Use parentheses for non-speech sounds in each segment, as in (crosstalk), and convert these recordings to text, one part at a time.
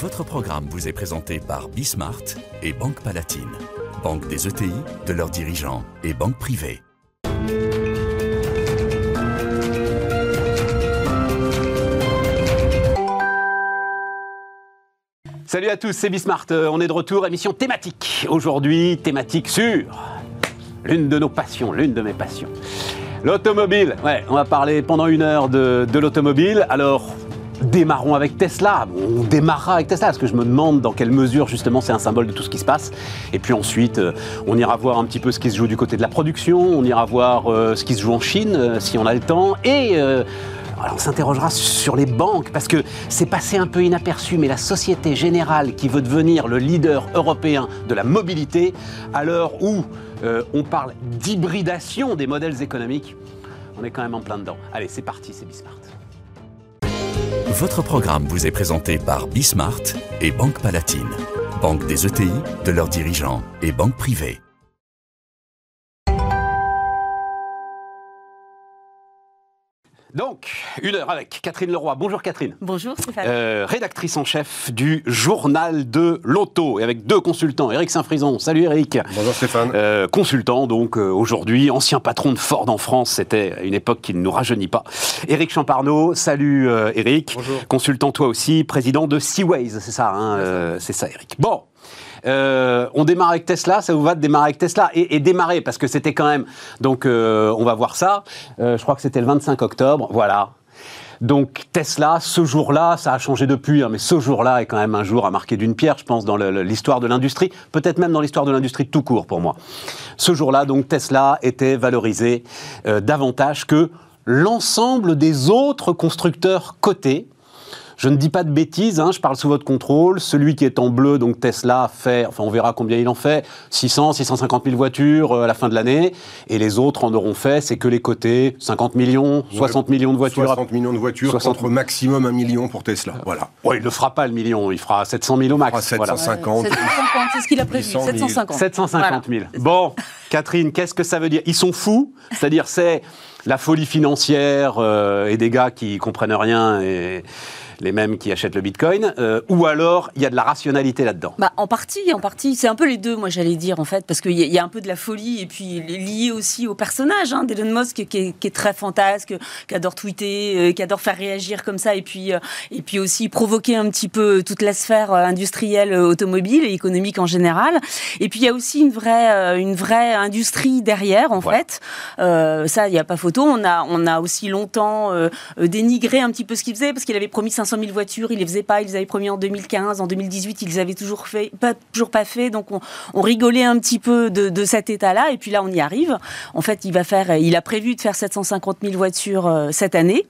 Votre programme vous est présenté par Bismart et Banque Palatine, banque des ETI, de leurs dirigeants et banque privée. Salut à tous, c'est Bismart. Euh, On est de retour, émission thématique. Aujourd'hui, thématique sur l'une de nos passions, l'une de mes passions. L'automobile. Ouais, on va parler pendant une heure de, de l'automobile. Alors, démarrons avec Tesla. On démarrera avec Tesla parce que je me demande dans quelle mesure justement c'est un symbole de tout ce qui se passe. Et puis ensuite, euh, on ira voir un petit peu ce qui se joue du côté de la production. On ira voir euh, ce qui se joue en Chine euh, si on a le temps. Et alors on s'interrogera sur les banques parce que c'est passé un peu inaperçu, mais la Société Générale qui veut devenir le leader européen de la mobilité, à l'heure où on parle d'hybridation des modèles économiques, on est quand même en plein dedans. Allez, c'est parti, c'est Bismart. Votre programme vous est présenté par Bismart et Banque Palatine, banque des ETI, de leurs dirigeants et banque privée. Donc, une heure avec Catherine Leroy. Bonjour Catherine. Bonjour Stéphane. Euh, rédactrice en chef du journal de l'auto et avec deux consultants, Eric Saint-Frison. Salut Eric. Bonjour Stéphane. Euh, consultant donc euh, aujourd'hui, ancien patron de Ford en France, c'était une époque qui ne nous rajeunit pas. Éric Champarneau, salut euh, Éric. Bonjour. Consultant toi aussi, président de Seaways, c'est ça, hein, euh, c'est ça Éric. Bon. Euh, on démarre avec Tesla, ça vous va de démarrer avec Tesla et, démarrer parce que c'était quand même donc euh, on va voir ça. Euh, je crois que c'était le 25 octobre, voilà. Donc Tesla, ce jour-là, ça a changé depuis, hein, mais ce jour-là est quand même un jour à marquer d'une pierre, je pense, dans l'histoire de l'industrie, peut-être même dans l'histoire de l'industrie tout court pour moi. Ce jour-là, donc Tesla était valorisé davantage que l'ensemble des autres constructeurs cotés. Je ne dis pas de bêtises, hein, je parle sous votre contrôle. Celui qui est en bleu, donc Tesla, fait, enfin on verra combien il en fait, 600, 650 000 voitures euh, à la fin de l'année. Et les autres en auront fait, c'est que les cotés, 50 millions, 60 millions de voitures. 60 millions de voitures 60 contre maximum un million pour Tesla. Voilà. Ouais, il ne fera pas le million, il fera 700 000 au max. Ah, voilà. 750. 750, c'est ce qu'il a prévu. 800 000. 750. 750 000. Bon, Catherine, qu'est-ce que ça veut dire? Ils sont fous, c'est-à-dire c'est la folie financière euh, et des gars qui comprennent rien et les mêmes qui achètent le bitcoin, euh, ou alors il y a de la rationalité là-dedans. Bah, en partie, en partie, c'est un peu les deux, moi j'allais dire en fait, parce qu'il y, a- il y a un peu de la folie et puis lié aussi au personnage hein, d'Elon Musk qui est, qui est très fantasque, qui adore tweeter, euh, qui adore faire réagir comme ça et puis euh, et puis aussi provoquer un petit peu toute la sphère industrielle, automobile et économique en général. Et puis il y a aussi une vraie une vraie industrie derrière en Ouais. fait. Ça, il n'y a pas photo. On a, on a aussi longtemps dénigré un petit peu ce qu'il faisait parce qu'il avait promis 500 000 voitures, il les faisait pas. Il les avait promis en 2015, en 2018, ils les avaient toujours fait, pas toujours pas fait. Donc on, on rigolait un petit peu de, de cet état-là. Et puis là, on y arrive. En fait, il va faire, il a prévu de faire 750 000 voitures euh, cette année.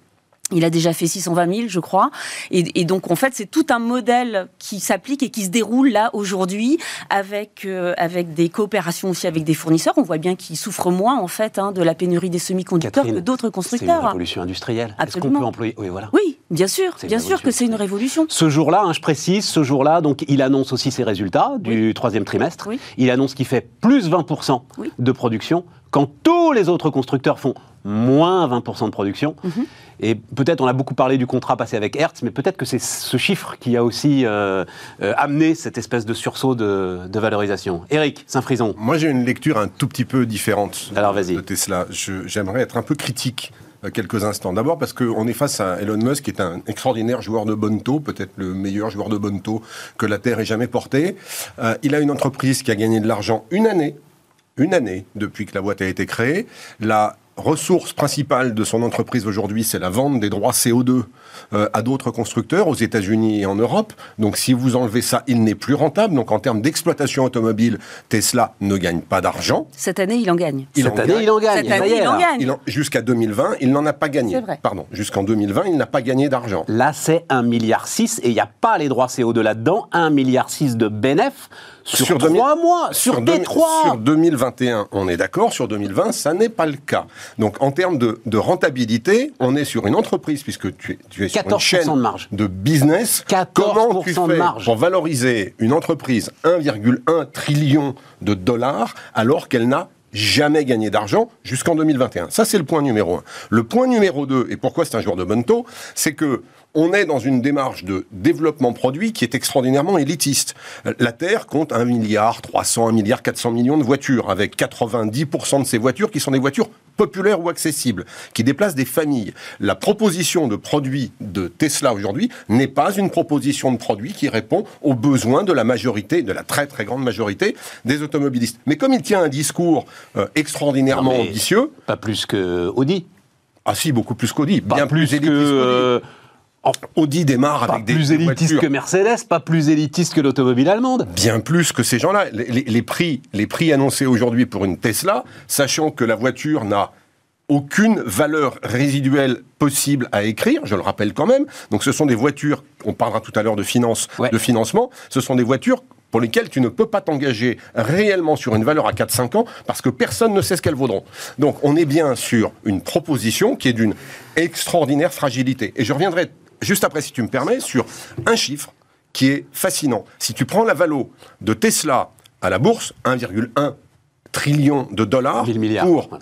Il a déjà fait 620 000, je crois. Et, et donc, en fait, c'est tout un modèle qui s'applique et qui se déroule là aujourd'hui avec, euh, avec des coopérations aussi avec des fournisseurs. On voit bien qu'ils souffrent moins, en fait, hein, de la pénurie des semi-conducteurs que d'autres C'est une constructeurs. révolution industrielle. Est-ce qu'on peut employer Oui, voilà. Oui, bien sûr, bien sûr que c'est une révolution. Ce jour-là, hein, je précise, ce jour-là, donc il annonce aussi ses résultats du troisième trimestre. Oui. Il annonce qu'il fait plus 20% Oui. de production, quand tous les autres constructeurs font moins 20% de production. Mhm. Et peut-être, on a beaucoup parlé du contrat passé avec Hertz, mais peut-être que c'est ce chiffre qui a aussi euh, euh, amené cette espèce de sursaut de, de valorisation. Eric Saint-Frison. Moi, j'ai une lecture un tout petit peu différente Alors, vas-y. de Tesla. Je- J'aimerais être un peu critique euh, quelques instants. D'abord parce qu'on est face à Elon Musk, qui est un extraordinaire joueur de bonneto, peut-être le meilleur joueur de bonneto que la Terre ait jamais porté. Euh, il a une entreprise qui a gagné de l'argent une année, une année depuis que la boîte a été créée. La ressource principale de son entreprise aujourd'hui, c'est la vente des droits CO2 euh, à d'autres constructeurs aux États-Unis et en Europe. Donc si vous enlevez ça, il n'est plus rentable. Donc en termes d'exploitation automobile, Tesla ne gagne pas d'argent. Cette année, il en gagne. Il Cette en année, gagne. il en gagne. Cette année, il en gagne. En- Jusqu'à 2020, il n'en a pas gagné. C'est vrai. Pardon, jusqu'en 2020, il n'a pas gagné d'argent. Là, c'est 1,6 milliard et il n'y a pas les droits CO2 là-dedans. 1,6 milliard de bénéf sur, Sur 3 2000 mois, sur, deux- T3. sur 2021, on est d'accord. Sur 2020, ça n'est pas le cas. Donc, en termes de, de rentabilité, on est sur une entreprise, puisque tu es, tu es sur une 14% chaîne de marge. de business. 14% Comment tu de fais marge. pour valoriser une entreprise 1,1 trillion de dollars alors qu'elle n'a jamais gagné d'argent jusqu'en 2021. Ça, c'est le point numéro un. Le point numéro deux, et pourquoi c'est un joueur de bonne taux, c'est que on est dans une démarche de développement produit qui est extraordinairement élitiste. La Terre compte 1 milliard 300, 1 milliard 400 millions de voitures, avec 90% de ces voitures qui sont des voitures populaires ou accessibles, qui déplacent des familles. La proposition de produit de Tesla aujourd'hui n'est pas une proposition de produit qui répond aux besoins de la majorité, de la très très grande majorité des automobilistes. Mais comme il tient un discours euh, extraordinairement ambitieux... Pas plus que Audi. Ah si, beaucoup plus qu'Audi. Bien plus, plus que... Audi démarre avec des plus élitiste que Mercedes, pas plus élitiste que l'automobile allemande. Bien plus que ces gens-là. Les, prix, les prix annoncés aujourd'hui pour une Tesla, sachant que la voiture n'a aucune valeur résiduelle possible à écrire, je le rappelle quand même. Donc ce sont des voitures, on parlera tout à l'heure de, finance, de financement, ce sont des voitures pour lesquelles tu ne peux pas t'engager réellement sur une valeur à 4-5 ans parce que personne ne sait ce qu'elles vaudront. Donc on est bien sur une proposition qui est d'une extraordinaire fragilité. Et je reviendrai juste après, si tu me permets, sur un chiffre qui est fascinant. Si tu prends la valo de Tesla à la bourse, 1,1 trillion de dollars pour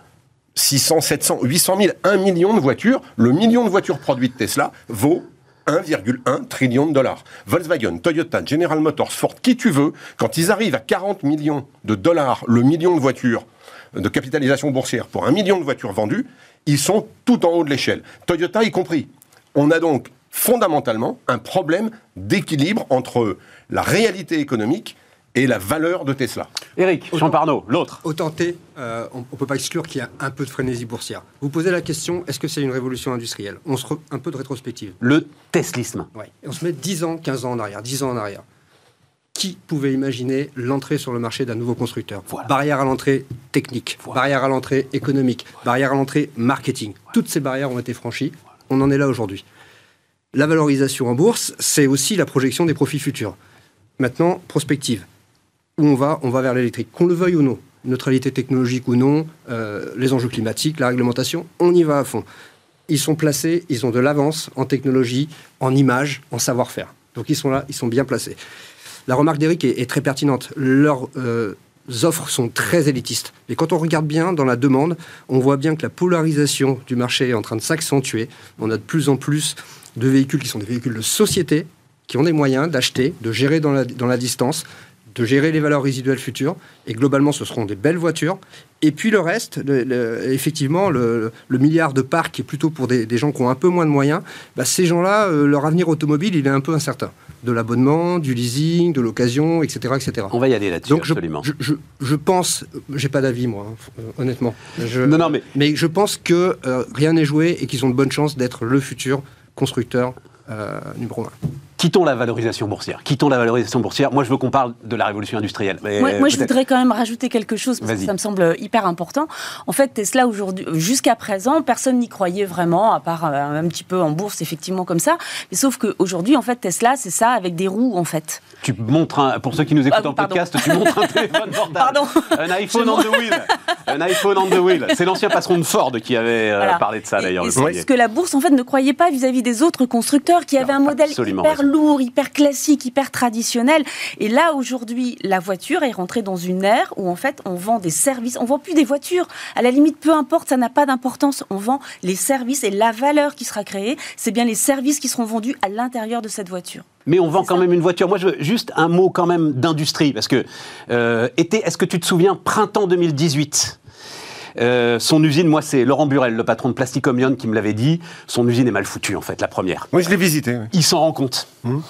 600, 700, 800 000, 1 million de voitures, le million de voitures produites Tesla vaut 1,1 trillion de dollars. Volkswagen, Toyota, General Motors, Ford, qui tu veux, quand ils arrivent à 40 millions de dollars le million de voitures de capitalisation boursière pour un million de voitures vendues, ils sont tout en haut de l'échelle. Toyota y compris. On a donc fondamentalement un problème d'équilibre entre la réalité économique et la valeur de Tesla. Éric Champarneau, l'autre. Autant euh, on ne peut pas exclure qu'il y a un peu de frénésie boursière. Vous posez la question, est-ce que c'est une révolution industrielle? On se un peu de rétrospective. Le teslisme. Oui. On se met 10 ans, 15 ans en arrière, 10 ans en arrière. Qui pouvait imaginer l'entrée sur le marché d'un nouveau constructeur? Barrière à l'entrée technique, barrière à l'entrée économique, barrière à l'entrée marketing. Toutes ces barrières ont été franchies. On en est là aujourd'hui. La valorisation en bourse, c'est aussi la projection des profits futurs. Maintenant, prospective. Où on va? On va vers l'électrique. Qu'on le veuille ou non, neutralité technologique ou non, euh, les enjeux climatiques, la réglementation, on y va à fond. Ils sont placés, ils ont de l'avance en technologie, en image, en savoir-faire. Donc ils sont là, ils sont bien placés. La remarque d'Eric est, très pertinente. Leurs euh, offres sont très élitistes. Et quand on regarde bien dans la demande, on voit bien que la polarisation du marché est en train de s'accentuer. On a de plus en plus de véhicules qui sont des véhicules de société, qui ont des moyens d'acheter, de gérer dans la, dans la distance, de gérer les valeurs résiduelles futures. Et globalement, ce seront des belles voitures. Et puis le reste, effectivement, le, milliard de parcs qui est plutôt pour des, gens qui ont un peu moins de moyens, bah, ces gens-là, euh, leur avenir automobile, il est un peu incertain. De l'abonnement, du leasing, de l'occasion, etc., etc. On va y aller là-dessus, absolument. Je, je, je pense, j'ai pas d'avis moi, hein, honnêtement. non, non, mais... mais je pense que euh, rien n'est joué et qu'ils ont de bonnes chances d'être le futur constructeur euh, numéro un. Quittons la valorisation boursière. Quittons la valorisation boursière. Moi, je veux qu'on parle de la révolution industrielle. moi, je voudrais quand même rajouter quelque chose parce que ça me semble hyper important. En fait, Tesla aujourd'hui, jusqu'à présent, personne n'y croyait vraiment, à part euh, un petit peu en bourse, effectivement comme ça. Mais sauf qu'aujourd'hui, en fait, Tesla, c'est ça avec des roues, en fait. Tu montres un, pour ceux qui nous écoutent ah, en podcast, tu montres un téléphone (laughs) portable. Pardon. Un iPhone on the wheel. Un iPhone on the wheel. C'est l'ancien patron de Ford qui avait euh, parlé de ça d'ailleurs. Ce que la bourse, en fait, ne croyait pas vis-à-vis des autres constructeurs qui avaient un modèle hyper lourd, hyper classique, hyper traditionnel. Et là, aujourd'hui, la voiture est rentrée dans une ère où, en fait, on vend des services. On vend plus des voitures. À la limite, peu importe, ça n'a pas d'importance. On vend les services et la valeur qui sera créée, c'est bien les services qui seront vendus à l'intérieur de cette voiture. Mais on vend quand même une voiture. Moi, je veux juste un mot quand même d'industrie, parce que euh, est-ce que tu te souviens, printemps 2018 euh, son usine, moi, c'est Laurent Burel, le patron de Plasticomion, qui me l'avait dit. Son usine est mal foutue, en fait, la première. Moi, je l'ai visité. Il s'en rend compte. Hum.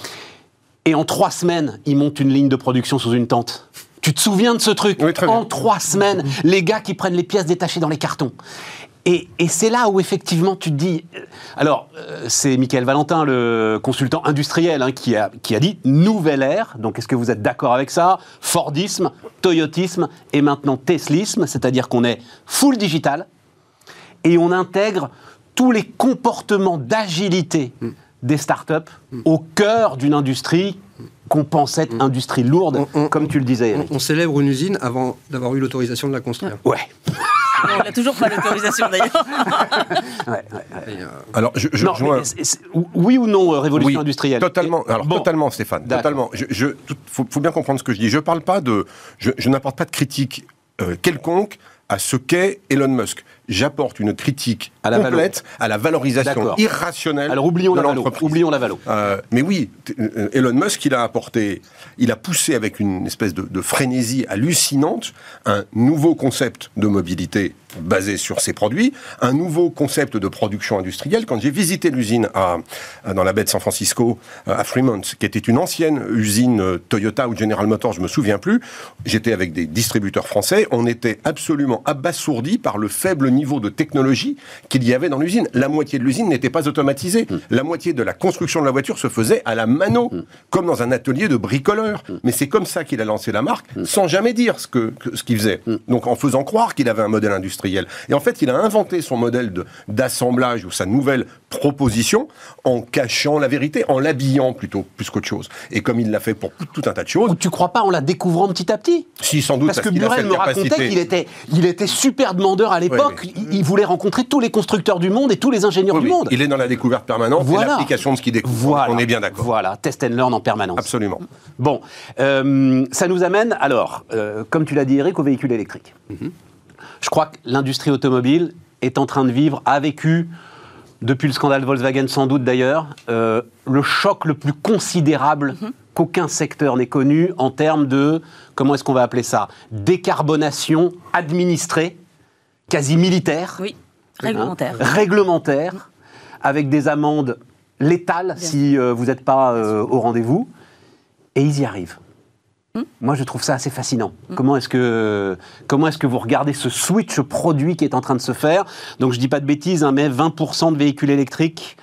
Et en trois semaines, ils montent une ligne de production sous une tente. Tu te souviens de ce truc En trois semaines, les gars qui prennent les pièces détachées dans les cartons. Et, c'est là où effectivement tu te dis. Euh, alors, euh, c'est Michael Valentin, le consultant industriel, hein, qui, a, qui a dit nouvelle ère. Donc, est-ce que vous êtes d'accord avec ça? Fordisme, Toyotisme et maintenant Teslisme, c'est-à-dire qu'on est full digital et on intègre tous les comportements d'agilité. Mm des startups au cœur d'une industrie qu'on pensait être industrie lourde, comme tu le disais. On, célèbre une usine avant d'avoir eu l'autorisation de la construire. Ouais. (laughs) on n'a toujours pas l'autorisation d'ailleurs. Euh, alors, je, oui ou non, euh, révolution industrielle Totalement. Alors, totalement, Stéphane. Totalement. Je, faut, bien comprendre ce que je dis. Je parle pas de. Je, n'apporte pas de critique euh, quelconque à ce qu'est Elon Musk. J'apporte une critique À la complète à la valorisation irrationnelle Alors oublions de la valo. l'entreprise. Oublions la valo. Euh, mais oui, euh, Elon Musk, il a apporté, il a poussé avec une espèce de, de frénésie hallucinante un nouveau concept de mobilité basé sur ses produits, un nouveau concept de production industrielle. Quand j'ai visité l'usine à, à- dans la baie de San Francisco, euh, à Fremont, qui était une ancienne usine euh, Toyota ou General Motors, je me souviens plus, j'étais avec des distributeurs français, on était absolument abasourdis par le faible niveau de technologie qu'il y avait dans l'usine. La moitié de l'usine n'était pas automatisée. La moitié de la construction de la voiture se faisait à la mano, comme dans un atelier de bricoleur. Mais c'est comme ça qu'il a lancé la marque, sans jamais dire ce que, que- ce qu'il faisait. Donc en faisant croire qu'il avait un modèle industriel. Et en fait, il a inventé son modèle d'assemblage ou sa nouvelle proposition en cachant la vérité, en l'habillant plutôt, plus qu'autre chose. Et comme il l'a fait pour tout un tas de choses, Ou tu crois pas en la découvrant petit à petit si sans doute Parce que a Burel me racontait qu'il était, il était super demandeur à l'époque. Oui, Il, il voulait rencontrer tous les constructeurs du monde et tous les ingénieurs Oui, du monde. Il est dans la découverte permanente Voilà. l'application de ce qu'il découvre. Voilà. On est bien d'accord. Voilà, test and learn en permanence. Absolument. Bon, euh, ça nous amène alors, euh, comme tu l'as dit Eric, aux véhicules électriques. Je crois que l'industrie automobile est en train de vivre, a vécu, depuis le scandale Volkswagen sans doute d'ailleurs, euh, le choc le plus considérable qu'aucun secteur n'ait connu en termes de, comment est-ce qu'on va appeler ça, décarbonation administrée, quasi militaire. Oui, réglementaire. Hein, réglementaire, avec des amendes létales si euh, vous n'êtes pas euh, au rendez-vous. Et ils y arrivent. Hmm. Moi, je trouve ça assez fascinant. Comment est-ce que comment est-ce que vous regardez ce switch produit qui est en train de se faire? Donc, je dis pas de bêtises, hein, mais 20% de véhicules électriques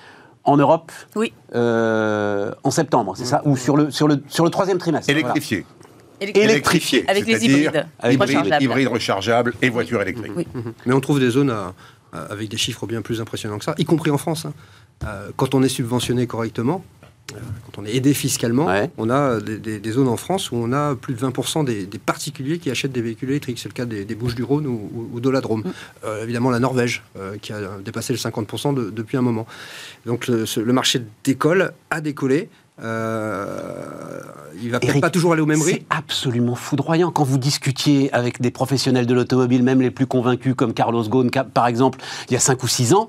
en Europe Oui, euh, en septembre, c'est ça? Ou sur le sur le sur le troisième trimestre voilà. Électrifié. Avec les hybrides hybrides, rechargeables. hybrides rechargeables et voitures électriques. Oui. Mais on trouve des zones à- à- avec des chiffres bien plus impressionnants que ça, y compris en France. hein. Euh, quand on est subventionné correctement, quand on est aidé fiscalement, Ouais. on a des, des- des zones en France où on a plus de 20% des, des particuliers qui achètent des véhicules électriques. C'est le cas des, des Bouches-du-Rhône ou, ou- ou de la Drôme. Euh, évidemment, la Norvège, euh, qui a dépassé le 50% de- depuis un moment. Donc le, ce- le marché décolle, a décollé. Euh, il va peut-être Eric, pas toujours aller au même C'est rythme. absolument foudroyant quand vous discutiez avec des professionnels de l'automobile, même les plus convaincus comme Carlos Ghosn, par exemple, il y a 5 ou 6 ans,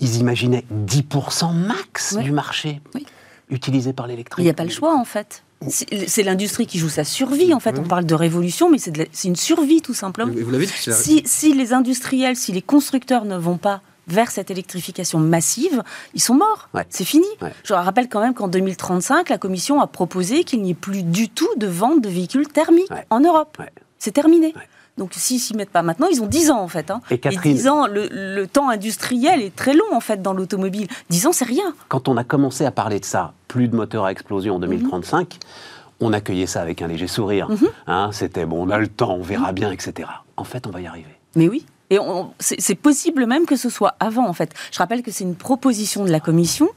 ils imaginaient 10% max du marché Oui. Utilisé par l'électrique. Il n'y a pas le choix en fait. C'est l'industrie qui joue sa survie en fait. On parle de révolution, mais c'est une survie tout simplement. Et vous l'avez dit, c'est la- Si, si les industriels, si les constructeurs ne vont pas vers cette électrification massive, ils sont morts. Ouais. C'est fini. Ouais. Je rappelle quand même qu'en 2035, la Commission a proposé qu'il n'y ait plus du tout de vente de véhicules thermiques Ouais. en Europe. Ouais. C'est terminé. Donc s'ils s'y mettent pas maintenant, ils ont 10 ans en fait. hein. Et Catherine- 10 ans, le, le temps industriel est très long en fait dans l'automobile. 10 ans, c'est rien. Quand on a commencé à parler de ça, plus de moteurs à explosion en 2035, on accueillait ça avec un léger sourire. Hein, C'était bon, on a le temps, on verra bien, etc. En fait, on va y arriver. Mais oui. Et c'est possible même que ce soit avant, en fait. Je rappelle que c'est une proposition de la Commission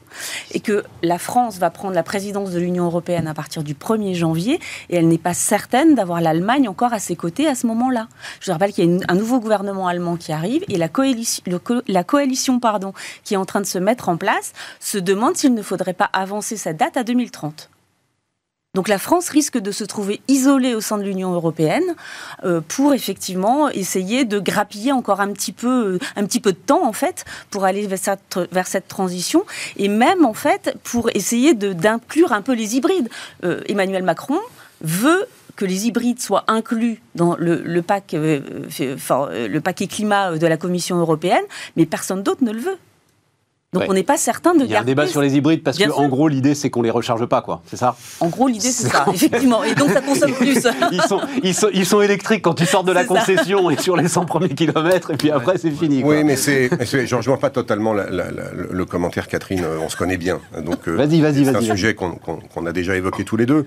et que la France va prendre la présidence de l'Union européenne à partir du 1er janvier et elle n'est pas certaine d'avoir l'Allemagne encore à ses côtés à ce moment-là. Je rappelle qu'il y a un nouveau gouvernement allemand qui arrive et la coalition, la coalition pardon, qui est en train de se mettre en place se demande s'il ne faudrait pas avancer cette date à 2030. Donc la France risque de se trouver isolée au sein de l'Union européenne euh, pour effectivement essayer de grappiller encore un petit peu, euh, un petit peu de temps en fait pour aller vers cette, transition et même en fait pour essayer d'inclure un peu les hybrides. Euh, Emmanuel Macron veut que les hybrides soient inclus dans le, pack, enfin, le paquet climat de la Commission européenne, mais personne d'autre ne le veut. Donc Ouais. on n'est pas certain de Il y a un débat sur les hybrides parce Bien que, sûr. en gros, l'idée, c'est qu'on les recharge pas, quoi. C'est ça En gros, l'idée, c'est ça, (laughs) effectivement. Et donc, ça consomme plus. (laughs) ils sont, ils, sont, ils sont électriques quand tu sors de la ça. concession et sur les 100 premiers kilomètres, et puis après, c'est fini. quoi. Oui, mais c'est, je ne rejoins pas totalement la- la- la- le commentaire, Catherine. euh, On se connaît bien. Donc, euh, Vas-y, vas-y, C'est un vas-y, sujet qu'on a déjà évoqué tous les deux.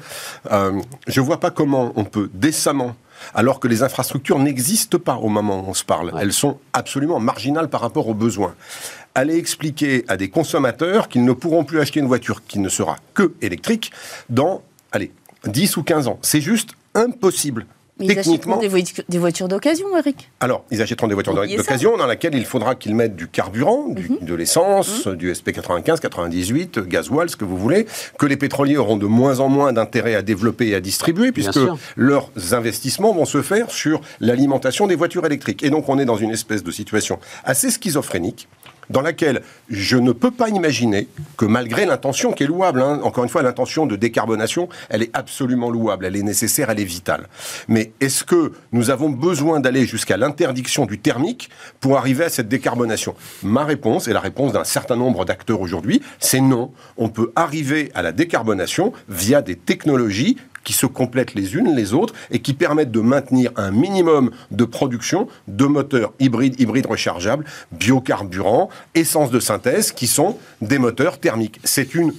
Euh, je ne vois pas comment on peut décemment, alors que les infrastructures n'existent pas au moment où on se parle, elles sont absolument marginales par rapport aux besoins, aller expliquer à des consommateurs qu'ils ne pourront plus acheter une voiture qui ne sera que électrique dans, allez, 10 ou 15 ans. C'est juste impossible Mais ils achèteront des, des voitures d'occasion, Eric Alors, ils achèteront des voitures d'occasion dans lesquelles il faudra qu'ils mettent du carburant, mhm. de l'essence, mhm. du SP95, 98, gasoil, ce que vous voulez, que les pétroliers auront de moins en moins d'intérêt à développer et à distribuer, puisque leurs investissements vont se faire sur l'alimentation des voitures électriques. Et donc, on est dans une espèce de situation assez schizophrénique dans laquelle je ne peux pas imaginer que malgré l'intention qui est louable, hein, encore une fois, l'intention de décarbonation, elle est absolument louable, elle est nécessaire, elle est vitale. Mais est-ce que nous avons besoin d'aller jusqu'à l'interdiction du thermique pour arriver à cette décarbonation? Ma réponse, et la réponse d'un certain nombre d'acteurs aujourd'hui, c'est non. On peut arriver à la décarbonation via des technologies qui se complètent les unes les autres et qui permettent de maintenir un minimum de production de moteurs hybrides, hybrides rechargeables, biocarburants, essence de synthèse, qui sont des moteurs thermiques. C'est une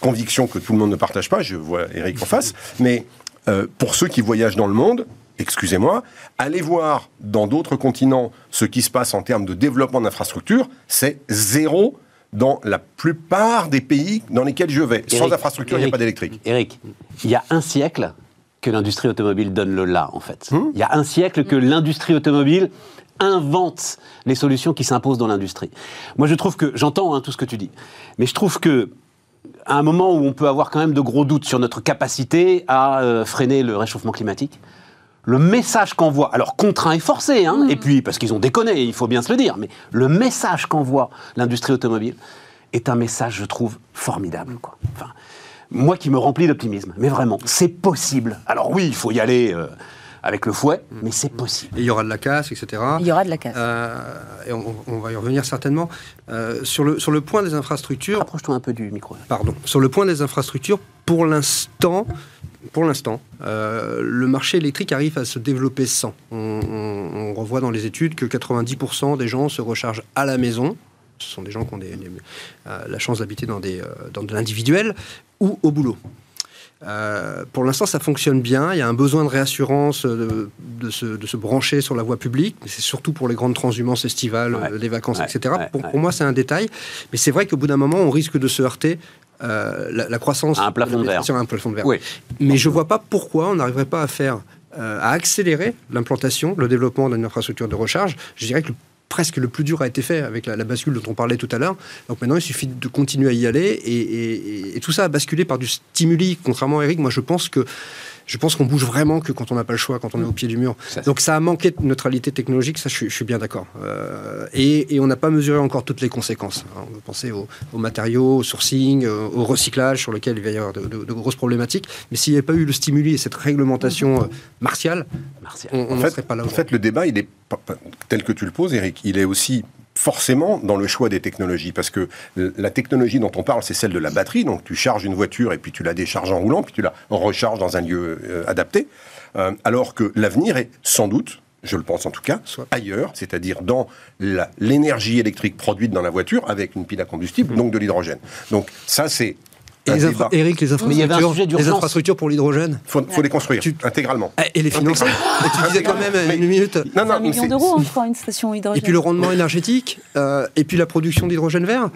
conviction que tout le monde ne partage pas, je vois Eric en face, mais euh, pour ceux qui voyagent dans le monde, excusez-moi, allez voir dans d'autres continents ce qui se passe en termes de développement d'infrastructures, c'est zéro dans la plupart des pays dans lesquels je vais. Sans infrastructure, il n'y a pas d'électrique. Eric, il y a un siècle que l'industrie automobile donne le là, en fait. Hmm il y a un siècle que l'industrie automobile invente les solutions qui s'imposent dans l'industrie. Moi, je trouve que, j'entends hein, tout ce que tu dis, mais je trouve que à un moment où on peut avoir quand même de gros doutes sur notre capacité à euh, freiner le réchauffement climatique, le message qu'envoie, alors contraint et forcé, hein, et puis parce qu'ils ont déconné, il faut bien se le dire, mais le message qu'envoie l'industrie automobile est un message, je trouve, formidable. Quoi. Enfin, moi qui me remplis d'optimisme, mais vraiment, c'est possible. Alors oui, il faut y aller. Euh, avec le fouet, mais c'est possible. il y aura de la casse, etc. Il y aura de la casse. Euh, et on, va y revenir certainement. Euh, sur, le, sur le point des infrastructures. Approche-toi un peu du micro. Pardon. Sur le point des infrastructures, pour l'instant, pour l'instant, euh, le marché électrique arrive à se développer sans. On, revoit dans les études que 90% des gens se rechargent à la maison. Ce sont des gens qui ont euh, la chance d'habiter dans, des, euh, dans de l'individuel ou au boulot. pour l'instant, ça fonctionne bien. Il y a un besoin de réassurance de, se, brancher sur la voie publique. C'est surtout pour les grandes transhumances estivales, les vacances, etc. pour, pour, moi, c'est un détail. Mais c'est vrai qu'au bout d'un moment, on risque de se heurter euh, la, croissance un plafond de verre. Sur un plafond de verre. Mais je ne vois pas pourquoi on n'arriverait pas à faire, euh, à accélérer l'implantation, le développement d'une infrastructure de recharge. Je dirais que presque le plus dur a été fait avec la, bascule dont on parlait tout à l'heure. Donc maintenant, il suffit de continuer à y aller et, et, tout ça a basculé par du stimuli. Contrairement à Eric, moi je pense que je pense qu'on bouge vraiment que quand on n'a pas le choix, quand on est au pied du mur. Donc ça a manqué de neutralité technologique, ça je, suis bien d'accord. Euh, et, on n'a pas mesuré encore toutes les conséquences. on peut penser aux, matériaux, au sourcing, euh, au recyclage sur lequel il va y avoir de, grosses problématiques. Mais s'il n'y avait pas eu le stimuli et cette réglementation euh, martiale, on ne serait pas là. En fait, le débat, il est tel que tu le poses, Eric, il est aussi forcément dans le choix des technologies, parce que la technologie dont on parle, c'est celle de la batterie, donc tu charges une voiture et puis tu la décharges en roulant, puis tu la recharges dans un lieu euh, adapté, euh, alors que l'avenir est sans doute, je le pense en tout cas, ailleurs, c'est-à-dire dans l'énergie électrique produite dans la voiture avec une pile à combustible, donc de l'hydrogène. Donc ça, c'est et les Eric, les infrastructures, les infrastructures pour l'hydrogène Il faut, les construire intégralement. Ah, et les financer Tu disais quand même une minute. Non, non, un million d'euros hein, pour une station hydrogène. Et puis le rendement énergétique, euh, et puis la production d'hydrogène vert.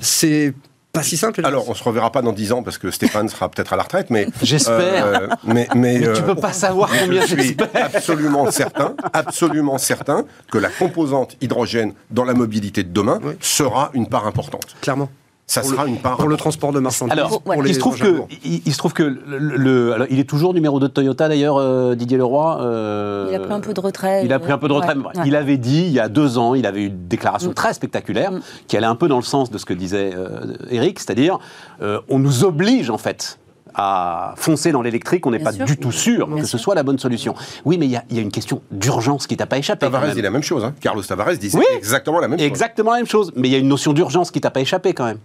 C'est pas si simple. Alors, on se reverra pas dans 10 ans parce que Stéphane sera peut-être à la retraite, mais (laughs) j'espère. Euh, mais, mais, tu peux pas savoir combien je suis absolument certain, absolument certain que la composante hydrogène dans la mobilité de demain sera une part importante. Clairement ça sera une part pour le transport de marchandises. Alors, il, se trouve que, il, se trouve que le, il est toujours numéro 2 de Toyota d'ailleurs, euh, Didier Leroy. Euh, il a pris un peu de retrait. Il a pris un peu de retrait. Il avait dit il y a deux ans, il avait eu une déclaration mm. très spectaculaire mm. qui allait un peu dans le sens de ce que disait euh, Eric, c'est-à-dire on nous oblige en fait à foncer dans l'électrique, on n'est pas du tout sûr que ce soit la bonne solution. Oui, mais il y, a une question d'urgence qui t'a pas échappé. Tavares dit la même chose. Hein. Carlos Tavares disait exactement la même chose. Exactement la même chose. Mais il y a une notion d'urgence qui t'a pas échappé quand même.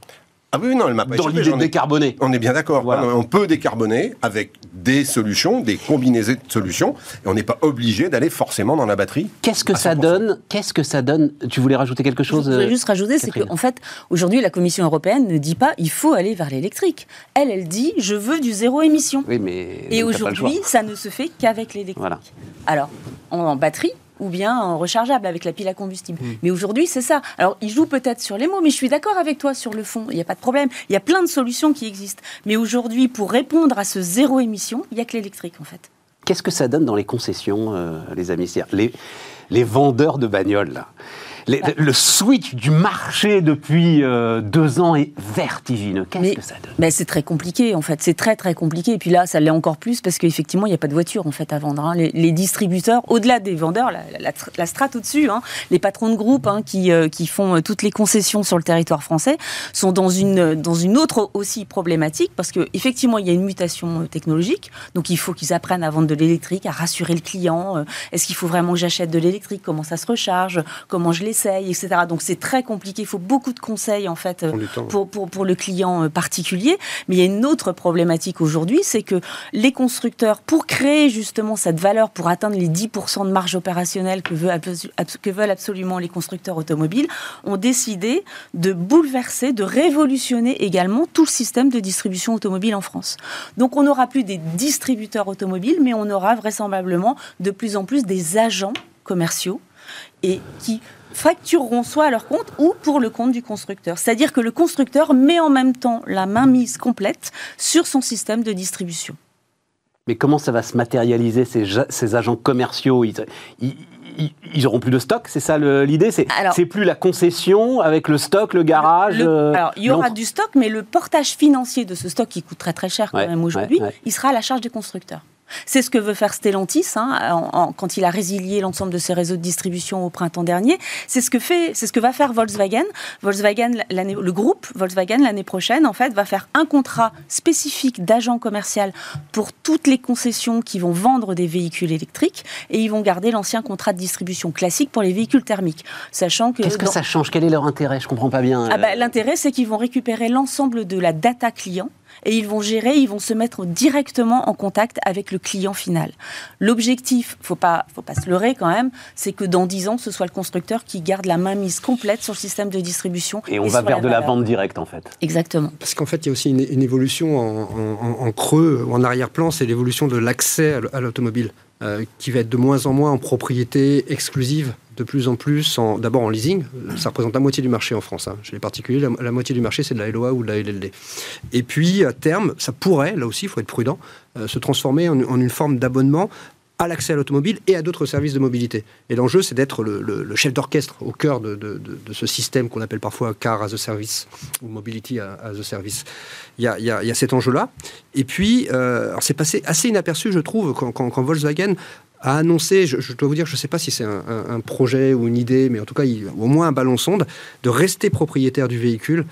Ah oui, non, elle m'a pas Dans l'idée de décarboner. On est bien d'accord. On peut décarboner avec des solutions, des combinaisons de solutions, et on n'est pas obligé d'aller forcément dans la batterie. Qu'est-ce que ça donne Qu'est-ce que ça donne Tu voulais rajouter quelque chose Je voulais euh, juste rajouter, c'est qu'en fait, aujourd'hui, la Commission européenne ne dit pas il faut aller vers l'électrique. Elle, elle dit je veux du zéro émission. Oui, mais et aujourd'hui, ça ne se fait qu'avec l'électrique. Voilà. Alors, en batterie, ou bien en rechargeable avec la pile à combustible. Hmm. Mais aujourd'hui, c'est ça. Alors, il joue peut-être sur les mots, mais je suis d'accord avec toi sur le fond. Il n'y a pas de problème. Il y a plein de solutions qui existent. Mais aujourd'hui, pour répondre à ce zéro émission, il n'y a que l'électrique, en fait. Qu'est-ce que ça donne dans les concessions, euh, les amis? Les, les vendeurs de bagnoles, là le switch du marché depuis euh, deux ans est vertigineux. Qu'est-ce que ça donne? ben C'est très compliqué, en fait. C'est très, très compliqué. Et puis là, ça l'est encore plus parce qu'effectivement, il n'y a pas de voiture, en fait, à vendre. Hein. Les, distributeurs, au-delà des vendeurs, la, strate au-dessus, hein, les patrons de groupe hein, qui, euh, qui font euh, toutes les concessions sur le territoire français, sont dans une, dans une autre aussi problématique parce qu'effectivement, il y a une mutation technologique. Donc, il faut qu'ils apprennent à vendre de l'électrique, à rassurer le client. Est-ce qu'il faut vraiment que j'achète de l'électrique Comment ça se recharge Comment je les etc. Donc c'est très compliqué. Il faut beaucoup de conseils en fait pour, pour, pour le client euh, particulier. Mais il y a une autre problématique aujourd'hui, c'est que les constructeurs, pour créer justement cette valeur, pour atteindre les 10% de marge opérationnelle que, veut, que veulent absolument les constructeurs automobiles, ont décidé de bouleverser, de révolutionner également tout le système de distribution automobile en France. Donc on n'aura plus des distributeurs automobiles, mais on aura vraisemblablement de plus en plus des agents commerciaux et qui factureront soit à leur compte ou pour le compte du constructeur. C'est-à-dire que le constructeur met en même temps la mainmise complète sur son système de distribution. Mais comment ça va se matérialiser, ces, agents commerciaux? Ils, ils, auront plus de stock, c'est ça l'idée? C'est plus la concession avec le stock, le garage euh, Alors, il y aura du stock, mais le portage financier de ce stock qui coûte très très cher quand même aujourd'hui, il sera à la charge des constructeurs. C'est ce que veut faire Stellantis hein, quand il a résilié l'ensemble de ses réseaux de distribution au printemps dernier. C'est ce que fait, c'est ce que va faire Volkswagen. Volkswagen, le groupe Volkswagen l'année prochaine, en fait, va faire un contrat spécifique d'agent commercial pour toutes les concessions qui vont vendre des véhicules électriques et ils vont garder l'ancien contrat de distribution classique pour les véhicules thermiques, sachant que. Qu'est-ce que ça change? Quel est leur intérêt? Je comprends pas bien. Ah bah, l'intérêt, c'est qu'ils vont récupérer l'ensemble de la data client et ils vont gérer, ils vont se mettre directement en contact avec le client final. L'objectif, faut pas, faut pas se leurrer quand même, c'est que dans 10 ans, ce soit le constructeur qui garde la main mise complète sur le système de distribution. Et on va vers de la vente directe en fait. Exactement. Parce qu'en fait, il y a aussi une, évolution en, creux ou en arrière-plan, c'est l'évolution de l'accès à l'automobile. Euh, qui va être de moins en moins en propriété exclusive de plus en plus, d'abord en leasing. Ça représente la moitié du marché en France. Hein. Chez les particuliers, la, moitié du marché, c'est de la LOA ou de la LLD. Et puis, à terme, ça pourrait, là aussi, il faut être prudent, euh, se transformer en, une forme d'abonnement à l'accès à l'automobile et à d'autres services de mobilité. Et l'enjeu, c'est d'être le, chef d'orchestre au cœur de, ce système qu'on appelle parfois car as a service ou mobility as a service. Il y a, cet enjeu-là. Et puis, euh, c'est passé assez inaperçu, je trouve, quand Volkswagen a annoncé, je, dois vous dire, je ne sais pas si c'est un, projet ou une idée, mais en tout cas, il, au moins un ballon sonde, de rester propriétaire du véhicule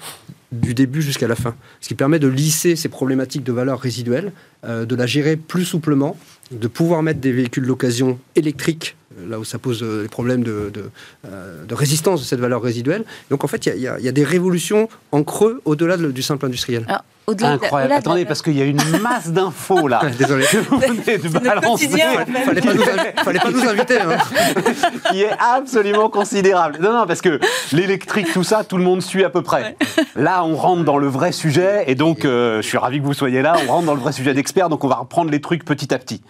du début jusqu'à la fin. Ce qui permet de lisser ces problématiques de valeur résiduelle, euh, de la gérer plus souplement, de pouvoir mettre des véhicules d'occasion électriques là où ça pose euh, des problèmes de, de, résistance de cette valeur résiduelle. Donc en fait, il y, a des révolutions en creux au-delà du simple industriel. Incroyable. Attendez, parce qu'il y a une masse d'infos là. (laughs) Désolé. (laughs) vous venez de balancer. Fallait pas nous, fallait pas nous inviter. Hein. (laughs) qui est absolument considérable. Non, non, parce que l'électrique, tout ça, tout le monde suit à peu près. Là, on rentre dans le vrai sujet, et donc euh, je suis ravi que vous soyez là. On rentre dans le vrai sujet d'expert, donc on va reprendre les trucs petit à petit.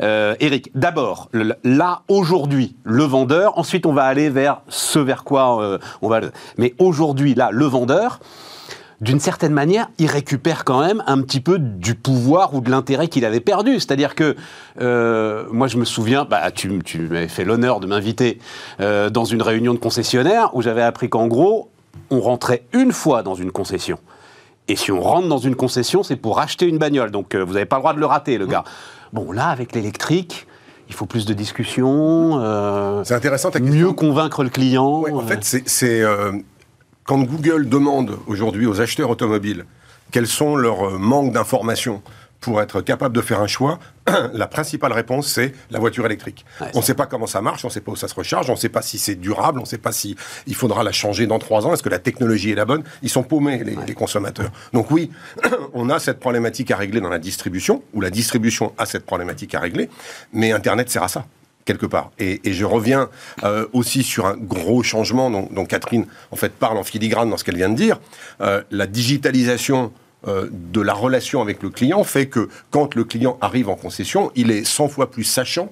Euh, Eric, d'abord, là aujourd'hui, le vendeur. Ensuite, on va aller vers ce vers quoi euh, on va. Mais aujourd'hui, là, le vendeur d'une certaine manière, il récupère quand même un petit peu du pouvoir ou de l'intérêt qu'il avait perdu. C'est-à-dire que, euh, moi je me souviens, bah, tu, tu m'avais fait l'honneur de m'inviter euh, dans une réunion de concessionnaires où j'avais appris qu'en gros, on rentrait une fois dans une concession. Et si on rentre dans une concession, c'est pour acheter une bagnole. Donc vous n'avez pas le droit de le rater, le gars. Bon, là, avec l'électrique, il faut plus de discussions. c'est intéressant. Mieux convaincre le client. en fait, c'est quand Google demande aujourd'hui aux acheteurs automobiles quels sont leurs euh, manques d'informations pour être capable de faire un choix, (clears throat) la principale réponse, c'est la voiture électrique. on ne sait pas comment ça marche, on ne sait pas où ça se recharge, on ne sait pas si c'est durable, on ne sait pas si il faudra la changer dans trois ans, est-ce que la technologie est la bonne? Ils sont paumés, les, consommateurs. Donc oui, (clears throat) on a cette problématique à régler dans la distribution, ou la distribution a cette problématique à régler, mais Internet sert à ça quelque part. Et, je reviens euh, aussi sur un gros changement dont, Catherine en fait parle en filigrane dans ce qu'elle vient de dire. Euh, la digitalisation euh, de la relation avec le client fait que quand le client arrive en concession, il est 100 fois plus sachant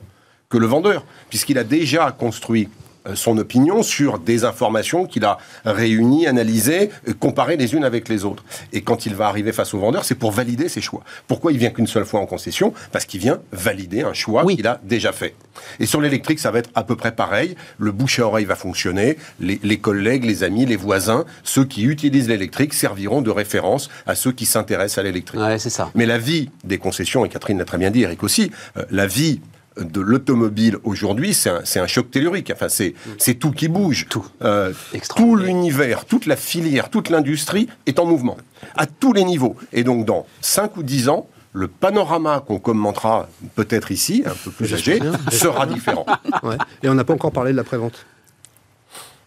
que le vendeur, puisqu'il a déjà construit son opinion sur des informations qu'il a réunies, analysées, euh, comparées les unes avec les autres. Et quand il va arriver face au vendeur, c'est pour valider ses choix. Pourquoi il vient qu'une seule fois en concession? Parce qu'il vient valider un choix qu'il a déjà fait. Et sur l'électrique, ça va être à peu près pareil. Le bouche à oreille va fonctionner. Les, les collègues, les amis, les voisins, ceux qui utilisent l'électrique serviront de référence à ceux qui s'intéressent à l'électrique. Ouais, c'est ça. Mais la vie des concessions, et Catherine l'a très bien dit, Eric aussi, euh, la vie de l'automobile aujourd'hui, c'est un, c'est un choc tellurique. Enfin, c'est, c'est tout qui bouge. Tout. Euh, tout l'univers, toute la filière, toute l'industrie est en mouvement, à tous les niveaux. Et donc, dans 5 ou 10 ans, le panorama qu'on commentera peut-être ici, un peu plus âgé, sera différent. Ouais. Et on n'a pas encore parlé de la prévente.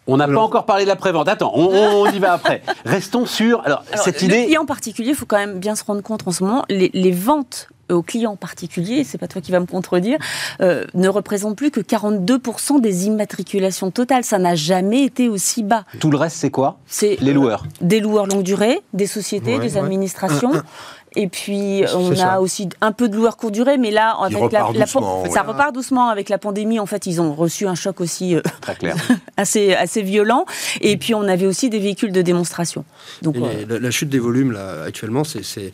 On n'a pas encore parlé de la prévente. Attends, on, on y va après. Restons sur alors, Alors, cette idée. client particulier, il faut quand même bien se rendre compte en ce moment, les, les ventes aux clients particuliers, c'est pas toi qui vas me contredire, euh, ne représentent plus que 42% des immatriculations totales. Ça n'a jamais été aussi bas. Tout le reste, c'est quoi? C'est Les loueurs. des loueurs longue durée, des sociétés, Ouais, des ouais. Et puis, on a ça. aussi un peu de loueurs courte durée, mais là, avec la, repart la- doucement, ça repart doucement avec la pandémie. En fait, ils ont reçu un choc aussi euh, clair. (laughs) assez, assez violent. Et puis, on avait aussi des véhicules de démonstration. Donc, euh, la, la chute des volumes, là, actuellement, c'est,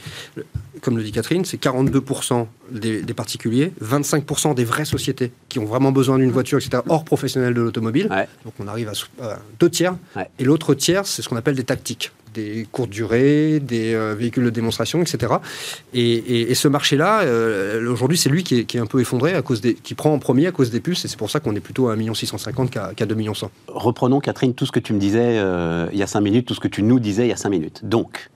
comme le dit Catherine, c'est 42% des, des particuliers, 25% des vraies sociétés qui ont vraiment besoin d'une voiture, etc., hors professionnel de l'automobile. Ouais. Donc on arrive à, deux tiers. Ouais. Et l'autre tiers, c'est ce qu'on appelle des tactiques des courtes durées, des euh, véhicules de démonstration, etc. Et, et- et ce marché-là, euh, aujourd'hui, c'est lui qui est, qui est un peu effondré, à cause des, qui prend en premier à cause des puces, et c'est pour ça qu'on est plutôt à 1 650 qu'à qu'à 2 100 Reprenons, Catherine, tout ce que tu me disais euh, il y a cinq minutes, tout ce que tu nous disais il y a cinq minutes. Donc,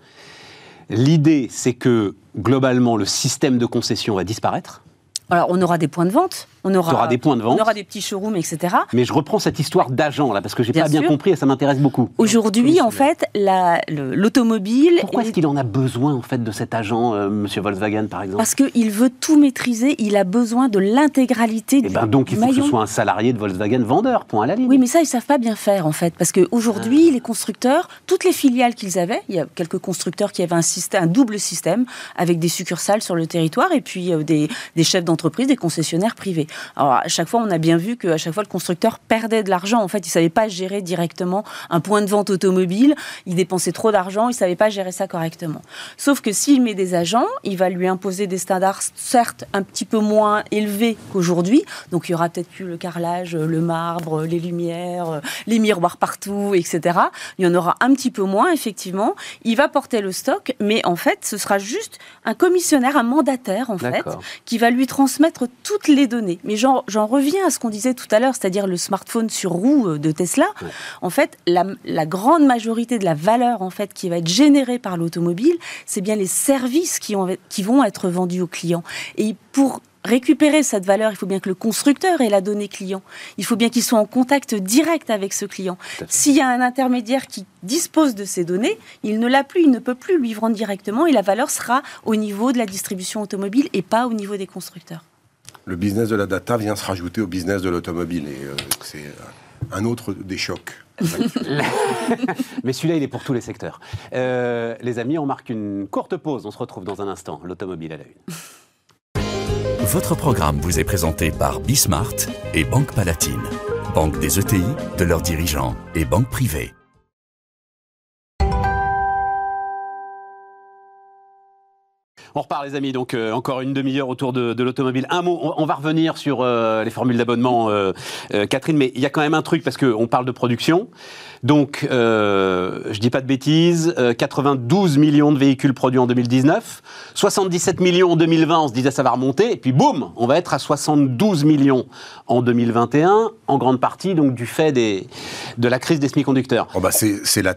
l'idée, c'est que globalement, le système de concession va disparaître. alors, on aura des points de vente. On aura, des points de vente. On aura des petits showrooms, etc. Mais je reprends cette histoire d'agent là, parce que j'ai pas bien compris et ça m'intéresse beaucoup. Aujourd'hui, en fait, la- le- l'automobile. Pourquoi est-ce est- qu'il en a besoin en fait de cet agent, euh, Monsieur Volkswagen par exemple? Parce qu'il veut tout maîtriser, il a besoin de l'intégralité Eh du ben donc il faut que ce soit un salarié de Volkswagen vendeur, point à la ligne. Oui, mais ça, ils savent pas bien faire, en fait. Parce Ah. qu'aujourd'hui, les constructeurs, toutes les filiales qu'ils avaient, il y a quelques constructeurs qui avaient un, système, un double système, avec des succursales sur le territoire, et puis euh, des, des chefs d'entreprise, des concessionnaires privés. Alors, à chaque fois, on a bien vu qu'à chaque fois, le constructeur perdait de l'argent. En fait, il savait pas gérer directement un point de vente automobile. Il dépensait trop d'argent, il savait pas gérer ça correctement. Sauf que s'il met des agents, il va lui imposer des standards, certes, un petit peu moins élevés qu'aujourd'hui. Donc, il y aura peut-être plus le carrelage, le marbre, les lumières, les miroirs partout, etc. Il y en aura un petit peu moins, effectivement. Il va porter le stock, mais en fait, ce sera juste un commissionnaire, un mandataire, en fait, qui va lui transmettre toutes les données. Mais j'en j'en reviens à ce qu'on disait tout à l'heure, c'est-à-dire le smartphone sur roue euh, de Tesla. Ouais. En fait, la, la grande majorité de la valeur en fait qui va être générée par l'automobile, c'est bien les services qui, ont- qui vont être vendus aux clients. Et pour récupérer cette valeur, il faut bien que le constructeur ait la donnée client. Il faut bien qu'il soit en contact direct avec ce client. S'il y a un intermédiaire qui dispose de ces données, il ne l'a plus, il ne peut plus lui vendre directement et la valeur sera au niveau de la distribution automobile et pas au niveau des constructeurs. Le business de la data vient se rajouter au business de l'automobile et euh, c'est un autre des chocs. (laughs) Mais celui-là, il est pour tous les secteurs. Euh, les amis, on marque une courte pause. On se retrouve dans un instant. L'automobile à la une. Votre programme vous est présenté par Bismart et Banque Palatine, banque des ETI, de leurs dirigeants et banque privée. On repart, les amis. Donc, euh, encore une demi-heure autour de, l'automobile. Un mot, on, va revenir sur euh, les formules d'abonnement, euh, Catherine, mais il y a quand même un truc, parce qu'on parle de production. Donc, je dis pas de bêtises, euh, 92 millions de véhicules produits en 2019, 77 millions en 2020, on se disait ça va remonter, et puis boum, on va être à 72 millions en 2021, en grande partie donc du fait de la crise des semi-conducteurs. Oh bah c'est la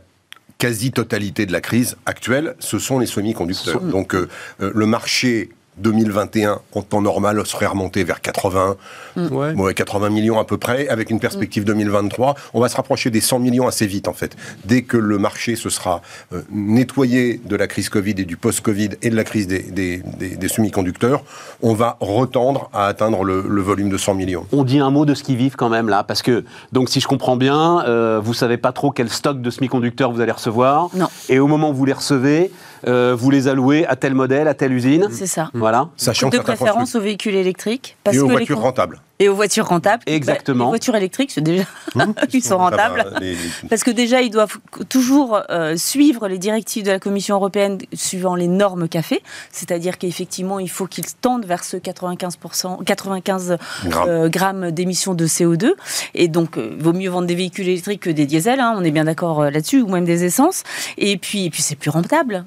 quasi-totalité de la crise actuelle, ce sont les semi-conducteurs. Donc euh, euh, le marché 2021, en temps normal, serait remonté vers 80, Ouais. ouais, 80 millions à peu près, avec une perspective 2023. On va se rapprocher des 100 millions assez vite, en fait. Dès que le marché se sera euh, nettoyé de la crise Covid et du post-Covid et de la crise des, des- des- des semi-conducteurs, on va retendre à atteindre le, le volume de 100 millions. On dit un mot de ce qu'ils vivent quand même là, parce que, donc si je comprends bien, euh, vous savez pas trop quel stock de semi-conducteurs vous allez recevoir. Non. Et au moment où vous les recevez, euh, vous les allouez à tel modèle, à telle usine. C'est ça. Voilà. Sachant de préférence aux véhicules électriques. Parce et aux que les voitures rentables. Et aux voitures rentables. Exactement. Bah, les voitures électriques, c'est déjà, (laughs) ils sont rentables. Va, les- Parce que déjà, ils doivent toujours euh, suivre les directives de la Commission européenne suivant les normes café. C'est-à-dire qu'effectivement, il faut qu'ils tendent vers ce 95%, 95 Grammes. euh, grammes d'émissions de CO2. Et donc, euh, vaut mieux vendre des véhicules électriques que des diesels, hein, on est bien d'accord euh, là-dessus, ou même des essences. Et puis, et puis c'est plus rentable.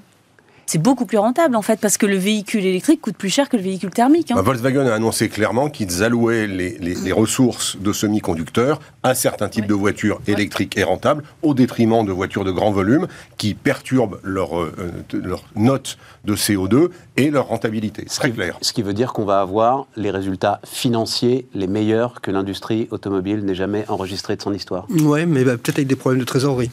C'est beaucoup plus rentable en fait, parce que le véhicule électrique coûte plus cher que le véhicule thermique. hein. Bah, Volkswagen a annoncé clairement qu'ils allouaient les, les- les ressources de semi-conducteurs à certains types de voitures électriques et rentables, au détriment de voitures de grand volume qui perturbent leur, euh, euh, leur note de CO2 et leur rentabilité. C'est très clair. Ce qui veut dire qu'on va avoir les résultats financiers les meilleurs que l'industrie automobile n'ait jamais enregistrés de son histoire. Ouais, mais bah, peut-être avec des problèmes de trésorerie.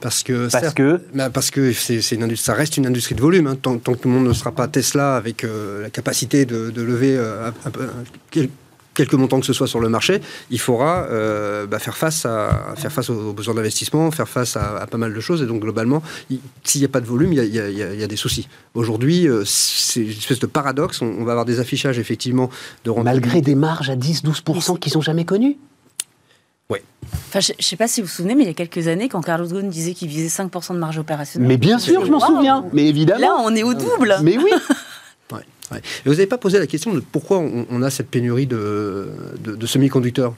Parce que, Parce certes- que bah, parce que c'est, c'est une industrie- ça reste une industrie de volume. hein. Tant, tant que tout le monde ne sera pas Tesla avec euh, la capacité de, de lever euh, un- un peu- un- quel- quelques montants que ce soit sur le marché, il faudra euh, bah, faire face à faire face aux besoins d'investissement, faire face à, à pas mal de choses. Et donc globalement, il- s'il n'y a pas de volume, il y a, il y a- il y a- il y a des soucis. Aujourd'hui, euh, c'est une espèce de paradoxe. On, on va avoir des affichages effectivement de rentabilité. malgré des marges à 10-12% qui sont jamais connues. Enfin, je ne sais pas si vous vous souvenez, mais il y a quelques années, quand Carlos Ghosn disait qu'il visait 5% de marge opérationnelle. Mais bien sûr, je m'en souviens. Mais évidemment. Là, on est au double. Mais oui. (laughs) Ouais, ouais. Et vous n'avez pas posé la question de pourquoi on, on a cette pénurie de, de- de semi-conducteurs?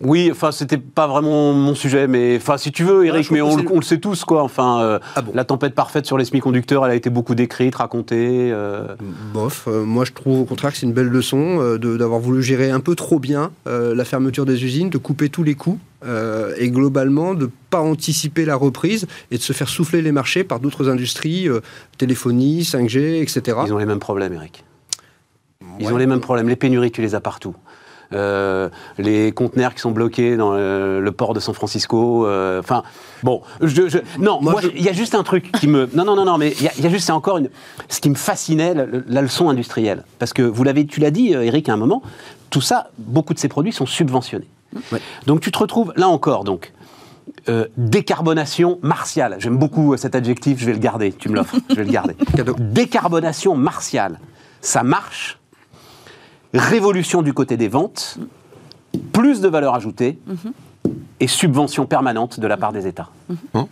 Oui, enfin, c'était pas vraiment mon sujet, mais enfin, si tu veux, Eric, mais on, le- c'est- on le sait tous, quoi. Enfin, euh, Ah bon la tempête parfaite sur les semi-conducteurs, elle a été beaucoup décrite, racontée. euh, Bof, euh, moi je trouve au contraire que c'est une belle leçon de- d'avoir voulu gérer un peu trop bien la fermeture des usines, de couper tous les coûts et globalement de pas anticiper la reprise et de se faire souffler les marchés par d'autres industries, téléphonie, 5G, etc. Ils ont les mêmes problèmes, Eric. Ils Ouais. ont les mêmes problèmes. Les pénuries, tu les as partout. Euh, les conteneurs qui sont bloqués dans le, le port de San Francisco. euh, Enfin, bon, je, je- non, Moi, moi, je- il y a juste un truc qui me, non, non, non, non, mais il y, a- il y a juste, c'est encore une, ce qui me fascinait, la, la leçon industrielle, parce que vous l'avez, tu l'as dit, euh, Eric, à un moment, tout ça, beaucoup de ces produits sont subventionnés. Ouais. Donc tu te retrouves là encore, donc. euh, décarbonation martiale. J'aime beaucoup euh, cet adjectif, je vais le garder. Tu me l'offres, je vais le garder. (laughs) Décarbonation martiale. Ça marche. Révolution du côté des ventes. Plus de valeur ajoutée. Et subvention permanente de la part des États. Hein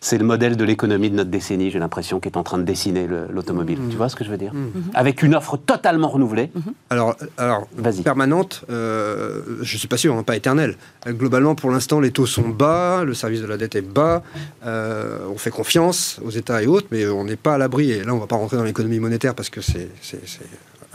C'est le modèle de l'économie de notre décennie, j'ai l'impression, qui est en train de dessiner le- l'automobile. Tu vois ce que je veux dire Avec une offre totalement renouvelée. Alors, alors Vas-y. permanente, euh, je ne suis pas sûr, hein, pas éternelle. Globalement, pour l'instant, les taux sont bas, le service de la dette est bas, euh, on fait confiance aux États et autres, mais on n'est pas à l'abri. Et là, on ne va pas rentrer dans l'économie monétaire parce que c'est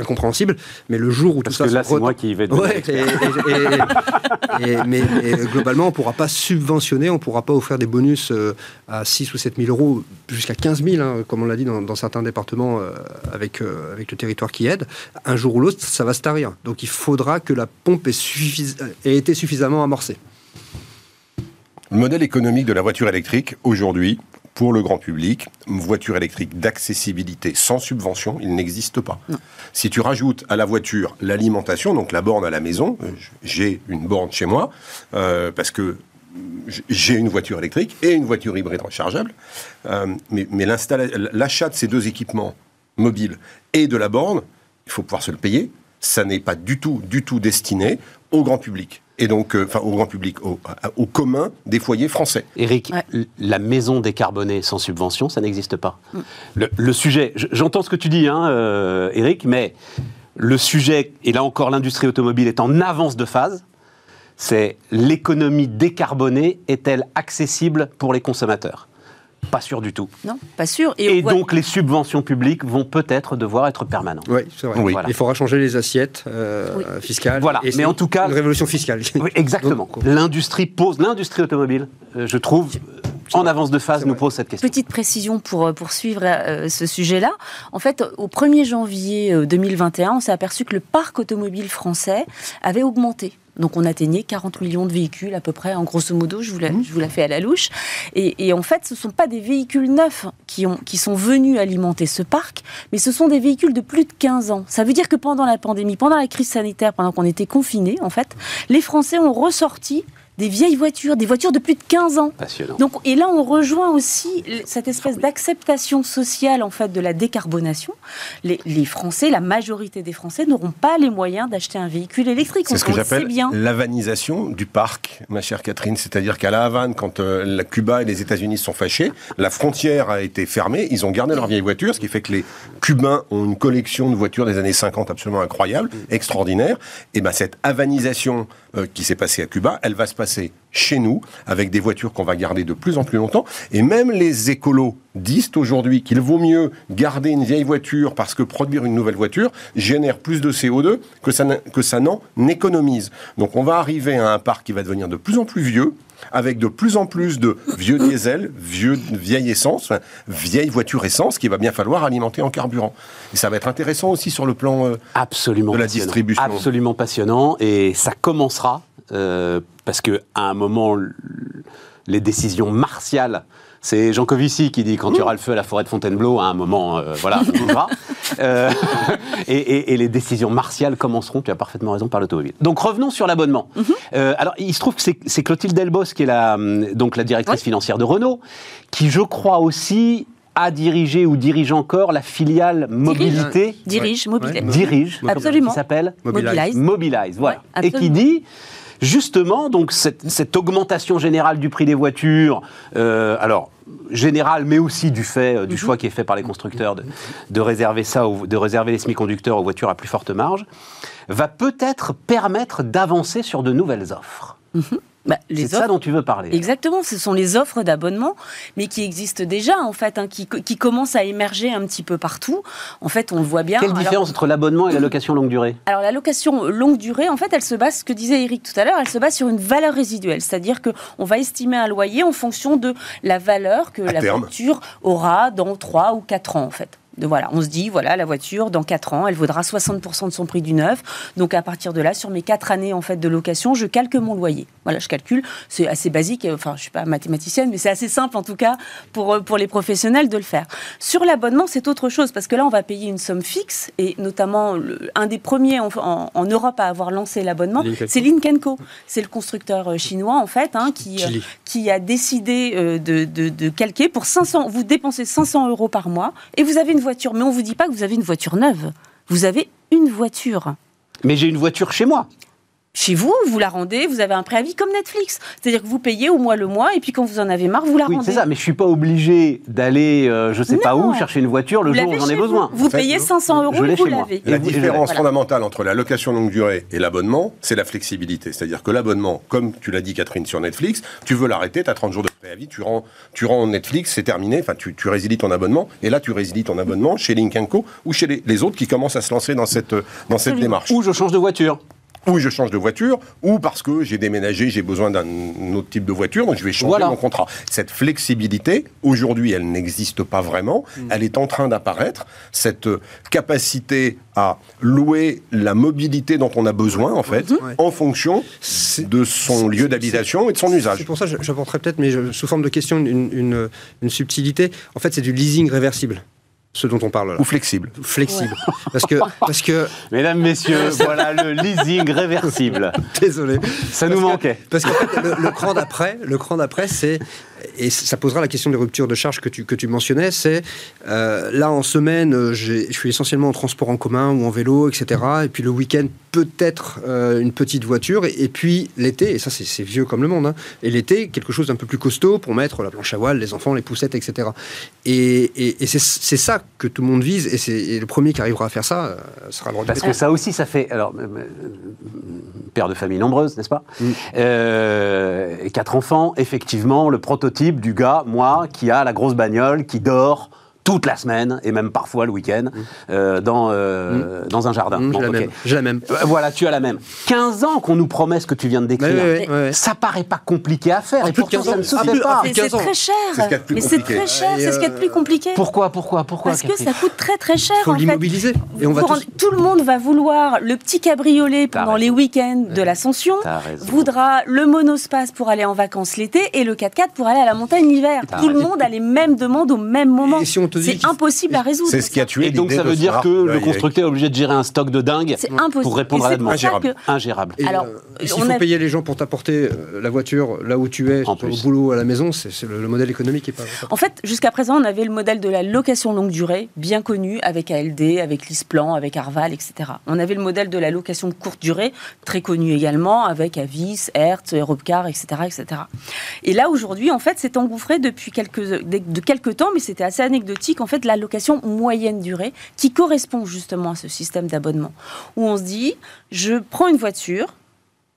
incompréhensible. Mais le jour où Parce tout que ça là, se c'est re- moi qui vais Ouais, et, et- et- et- mais, mais globalement, on ne pourra pas subventionner, on ne pourra pas offrir des bonus euh, à 6 ou 7 000 euros, jusqu'à 15 000, hein, comme on l'a dit dans, dans certains départements euh, avec, euh, avec le territoire qui aide. Un jour ou l'autre, ça va se tarir. Donc il faudra que la pompe ait, suffis- ait été suffisamment amorcée. Le modèle économique de la voiture électrique, aujourd'hui, pour le grand public, une voiture électrique d'accessibilité sans subvention, il n'existe pas. Si tu rajoutes à la voiture l'alimentation, donc la borne à la maison, euh, j'ai une borne chez moi, euh, parce que j'ai une voiture électrique et une voiture hybride rechargeable, euh, mais, l'achat de ces deux équipements mobiles et de la borne, il faut pouvoir se le payer. Ça n'est pas du tout, du tout destiné au grand public. Et donc, euh, enfin, au grand public, au, au commun des foyers français. Ouais. l- la maison décarbonée sans subvention, ça n'existe pas. Le, le sujet, j'entends ce que tu dis, hein, euh, Eric, mais le sujet, et là encore l'industrie automobile est en avance de phase, c'est l'économie décarbonée est-elle accessible pour les consommateurs? Pas sûr du tout. Non, pas sûr. Et, voit- donc les subventions publiques vont peut-être devoir être permanentes. Oui, c'est vrai. Oui. Voilà. Il faudra changer les assiettes euh, Oui. fiscales. Voilà, Et mais en tout cas- Une révolution fiscale. Oui, exactement. L'industrie pose, l'industrie automobile, euh, je trouve, en avance de phase, nous pose cette question. Petite précision pour euh, poursuivre euh, ce sujet-là. En fait, au 1er janvier euh, 2021, on s'est aperçu que le parc automobile français avait augmenté. Donc on atteignait 40 millions de véhicules à peu près, en grosso modo, je vous la, je vous la fais à la louche. Et, et en fait, ce ne sont pas des véhicules neufs qui, ont, qui sont venus alimenter ce parc, mais ce sont des véhicules de plus de 15 ans. Ça veut dire que pendant la pandémie, pendant la crise sanitaire, pendant qu'on était confinés, en fait, les Français ont ressorti des vieilles voitures, des voitures de plus de 15 ans. Passionnant. Donc, et là, on rejoint aussi cette espèce d'acceptation sociale en fait de la décarbonation. Les, les Français, la majorité des Français n'auront pas les moyens d'acheter un véhicule électrique. C'est ce que j'appelle bien. l'havanisation du parc, ma chère Catherine. C'est-à-dire qu'à la Havane, quand euh, la Cuba et les États-Unis se sont fâchés, la frontière a été fermée, ils ont gardé leurs vieilles voitures, ce qui fait que les Cubains ont une collection de voitures des années 50 absolument incroyable, extraordinaire. Et ben cette havanisation euh, qui s'est passée à Cuba, elle va se passer chez nous, avec des voitures qu'on va garder de plus en plus longtemps. Et même les écolos disent aujourd'hui qu'il vaut mieux garder une vieille voiture parce que produire une nouvelle voiture génère plus de CO2 que ça, n'a- que ça n'en économise. Donc on va arriver à un parc qui va devenir de plus en plus vieux, avec de plus en plus de vieux (coughs) diesel, vieux, vieille essence, enfin, vieille voiture essence qu'il va bien falloir alimenter en carburant. Et ça va être intéressant aussi sur le plan... euh, Absolument de la distribution. Absolument passionnant. Et ça commencera, parce que à un moment, les décisions martiales. C'est Jean Covici qui dit quand il y aura le feu à la forêt de Fontainebleau, à un moment, euh, voilà, on verra. (laughs) Euh, (laughs) et, et- et les décisions martiales commenceront, tu as parfaitement raison, par l'automobile. Donc revenons sur l'abonnement. Euh, alors il se trouve que c'est- Clotilde Delbos qui est la, hum, donc la directrice Oui. financière de Renault, qui je crois aussi a dirigé ou dirige encore la filiale mobilité Dirige, mobile. Ouais. dirige, Absolument. qui s'appelle Mobilize. Mobilize, voilà. Ouais, et qui dit justement donc cette, cette augmentation générale du prix des voitures, euh, alors générale, mais aussi du fait euh, du choix qui est fait par les constructeurs de, de réserver ça, aux- de réserver les semi-conducteurs aux voitures à plus forte marge, va peut-être permettre d'avancer sur de nouvelles offres. Bah, C'est les de ça offres dont tu veux parler. Exactement, ce sont les offres d'abonnement, mais qui existent déjà en fait, hein, qui, qui commencent à émerger un petit peu partout. En fait, on le voit bien. Quelle Alors- différence entre l'abonnement et la (coughs) location longue durée? Alors la location longue durée, en fait, elle se base, ce que disait Eric tout à l'heure, elle se base sur une valeur résiduelle, c'est-à-dire que on va estimer un loyer en fonction de la valeur que À la terme. voiture aura dans 3 ou 4 ans en fait. De, voilà, on se dit, voilà, la voiture, dans 4 ans, elle vaudra 60% de son prix du neuf. Donc, à partir de là, sur mes 4 années en fait, de location, je calque mon loyer. Voilà, je calcule. C'est assez basique. Enfin, je ne suis pas mathématicienne, mais c'est assez simple, en tout cas, pour, euh, pour les professionnels de le faire. Sur l'abonnement, c'est autre chose, parce que là, on va payer une somme fixe. Et notamment, le- un des premiers en, en- en Europe à avoir lancé l'abonnement, c'est Link Co. C'est le constructeur euh, chinois, en fait, hein, qui, euh, qui a décidé euh, de, de- de calquer pour 500. Vous dépensez 500 euros par mois et vous avez une Mais on vous dit pas que vous avez une voiture neuve. Vous avez une voiture. Mais j'ai une voiture chez moi. Chez vous, vous la rendez, vous avez un préavis comme Netflix. C'est-à-dire que vous payez au mois le mois et puis quand vous en avez marre, vous la Oui, rendez. c'est ça, mais je suis pas obligé d'aller, euh, je sais pas où, chercher une voiture le Vous jour où j'en ai besoin. Vous, vous fait, payez je- 500 euros et vous l'avez. La différence voilà. fondamentale entre la location longue durée et l'abonnement, c'est la flexibilité. C'est-à-dire que l'abonnement, comme tu l'as dit Catherine sur Netflix, tu veux l'arrêter, tu as 30 jours de préavis, tu rends, tu rends Netflix, c'est terminé, enfin tu, tu résilies ton abonnement, et là tu résilies ton abonnement chez Link Co ou chez les, les autres qui commencent à se lancer dans cette, dans cette Absolument. démarche. Ou je change de voiture. Ou je change de voiture, ou parce que j'ai déménagé, j'ai besoin d'un autre type de voiture, donc je vais changer Voilà. mon contrat. Cette flexibilité, aujourd'hui, elle n'existe pas vraiment. Elle est en train d'apparaître. Cette euh, capacité à louer la mobilité dont on a besoin, en fait, Ouais. en fonction de son lieu d'habitation et de son usage. C'est pour ça que j'apporterai peut-être, mais je- sous forme de question, une, une- une subtilité. En fait, c'est du leasing réversible, ce dont on parle là. Ou flexible. Flexible. (laughs) Parce que, parce que, Mesdames, messieurs, voilà le leasing réversible. (laughs) désolé. Ça nous que- manquait. Parce fait, le, le cran d'après, le cran d'après, c'est et ça posera la question des ruptures de charge que tu que tu mentionnais. C'est euh, là en semaine, je suis essentiellement en transport en commun ou en vélo, etc. Et puis le week-end, peut-être euh, une petite voiture. Et, et puis l'été, et ça c'est vieux comme le monde. hein, et l'été, quelque chose d'un peu plus costaud pour mettre la planche à voile, les enfants, les poussettes, etc. Et, et- et c'est c'est ça que tout le monde vise. Et, c'est le premier qui arrivera à faire ça euh, sera le Parce que ça aussi, ça fait. Alors, euh, euh, père de famille nombreuse, n'est-ce pas Mm. Euh, Quatre enfants, effectivement, le prototype du gars, moi, qui a la grosse bagnole, qui dort toute la semaine, et même parfois le week-end, euh, dans, euh, dans un jardin. Mmh, Bon, j'ai la même. J'ai la même. Euh, Voilà, tu as la même. 15 ans qu'on nous promet ce que tu viens de décrire. Ouais, ouais, ouais. Ça paraît pas compliqué à faire, En et pourtant 15 ça ne se fait pas. c'est 15 ans. très cher. Ce Mais c'est compliqué. très cher. C'est ce qu'il y a de plus compliqué. Pourquoi, pourquoi, pourquoi Parce que ça coûte très très cher. Il faut en fait. l'immobiliser. Tout le monde va vouloir le petit cabriolet pendant les week-ends de l'ascension, voudra le monospace pour aller en vacances l'été et le 4x4 pour aller à la montagne l'hiver. Tout le monde a les mêmes demandes au même moment. Te dit. C'est impossible à résoudre. C'est ce qui a tué Et donc ça veut dire que le constructeur est obligé de gérer un stock de dingue C'est impossible. pour répondre à la demande. Ingérable. Et, Alors, euh, on s'il faut a- payer les gens pour t'apporter euh, la voiture là où tu es, au boulot, à la maison, c'est le, le modèle économique qui est pas. En fait, jusqu'à présent, on avait le modèle de la location longue durée, bien connu, avec ALD, avec Lisplan, avec Arval, etc. On avait le modèle de la location courte durée, très connu également, avec Avis, Hertz, Europcar, etc., etc. Et là, aujourd'hui, en fait, c'est engouffré depuis quelques, de quelques temps, mais c'était assez anecdotique, en fait, la location moyenne durée, qui correspond justement à ce système d'abonnement, où on se dit, je prends une voiture,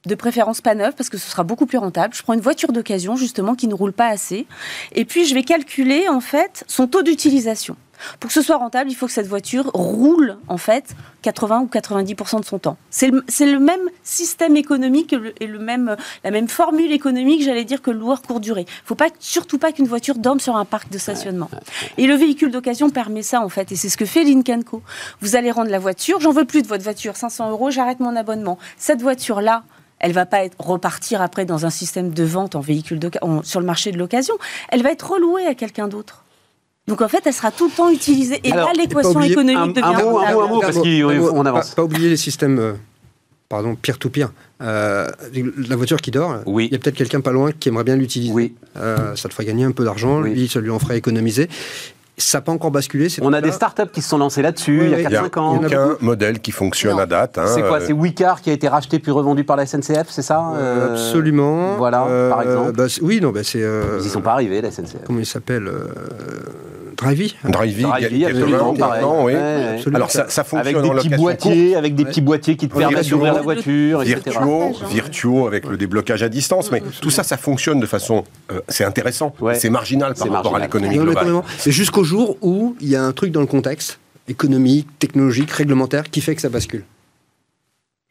de préférence pas neuve parce que ce sera beaucoup plus rentable. Je prends une voiture d'occasion justement qui ne roule pas assez et puis je vais calculer en fait son taux d'utilisation. Pour que ce soit rentable, il faut que cette voiture roule en fait 80 ou 90% de son temps. C'est le, même système économique et, le, même, la même formule économique, j'allais dire, que le loueur courte durée. Il ne faut pas, surtout pas qu'une voiture dorme sur un parc de stationnement. Et le véhicule d'occasion permet ça en fait, et c'est ce que fait Lynk Co. Vous allez rendre la voiture, j'en veux plus de votre voiture, 500 euros, j'arrête mon abonnement. Cette voiture-là, elle va pas être, repartir après dans un système de vente en véhicule en- sur le marché de l'occasion. Elle va être relouée à quelqu'un d'autre. Donc en fait, elle sera tout le temps utilisée. Et Alors, là, l'équation économique un- devient un mot, un mot, un mot, parce qu'on Pas- avance. Pas, oublier les systèmes, euh, pardon, peer-to-peer. Euh, la voiture qui dort, Oui. il y a peut-être quelqu'un pas loin qui aimerait bien l'utiliser. Oui. Euh, ça te fera gagner un peu d'argent, Oui. lui, ça lui en ferait économiser. Ça n'a pas encore basculé. On a des startups qui se sont lancées là-dessus Oui, il y a oui. Il n'y a 4-5 ans. Il y en a aucun modèle qui fonctionne Non. à date. hein, C'est quoi euh, C'est Wicar qui a été racheté puis revendu par la SNCF, c'est ça Euh, Absolument. Voilà, Euh, par exemple. bah, oui, non, bah, c'est. euh, Ils n'y sont pas arrivés, la SNCF. Comment il s'appelle euh, Drivey Drivey, il y a Drivey, quelques absolument, oui. Ouais. Alors ça, ça fonctionne Avec des en petits boîtiers, avec des petits boîtiers qui te permettent virtuo. d'ouvrir la voiture, etc. Partage, hein. virtuaux avec le déblocage à distance, mais tout ça, ça fonctionne de façon, euh, c'est intéressant, Ouais. c'est marginal par C'est rapport à l'économie globale. Mais jusqu'au jour où il y a un truc dans le contexte économique, technologique, réglementaire qui fait que ça bascule.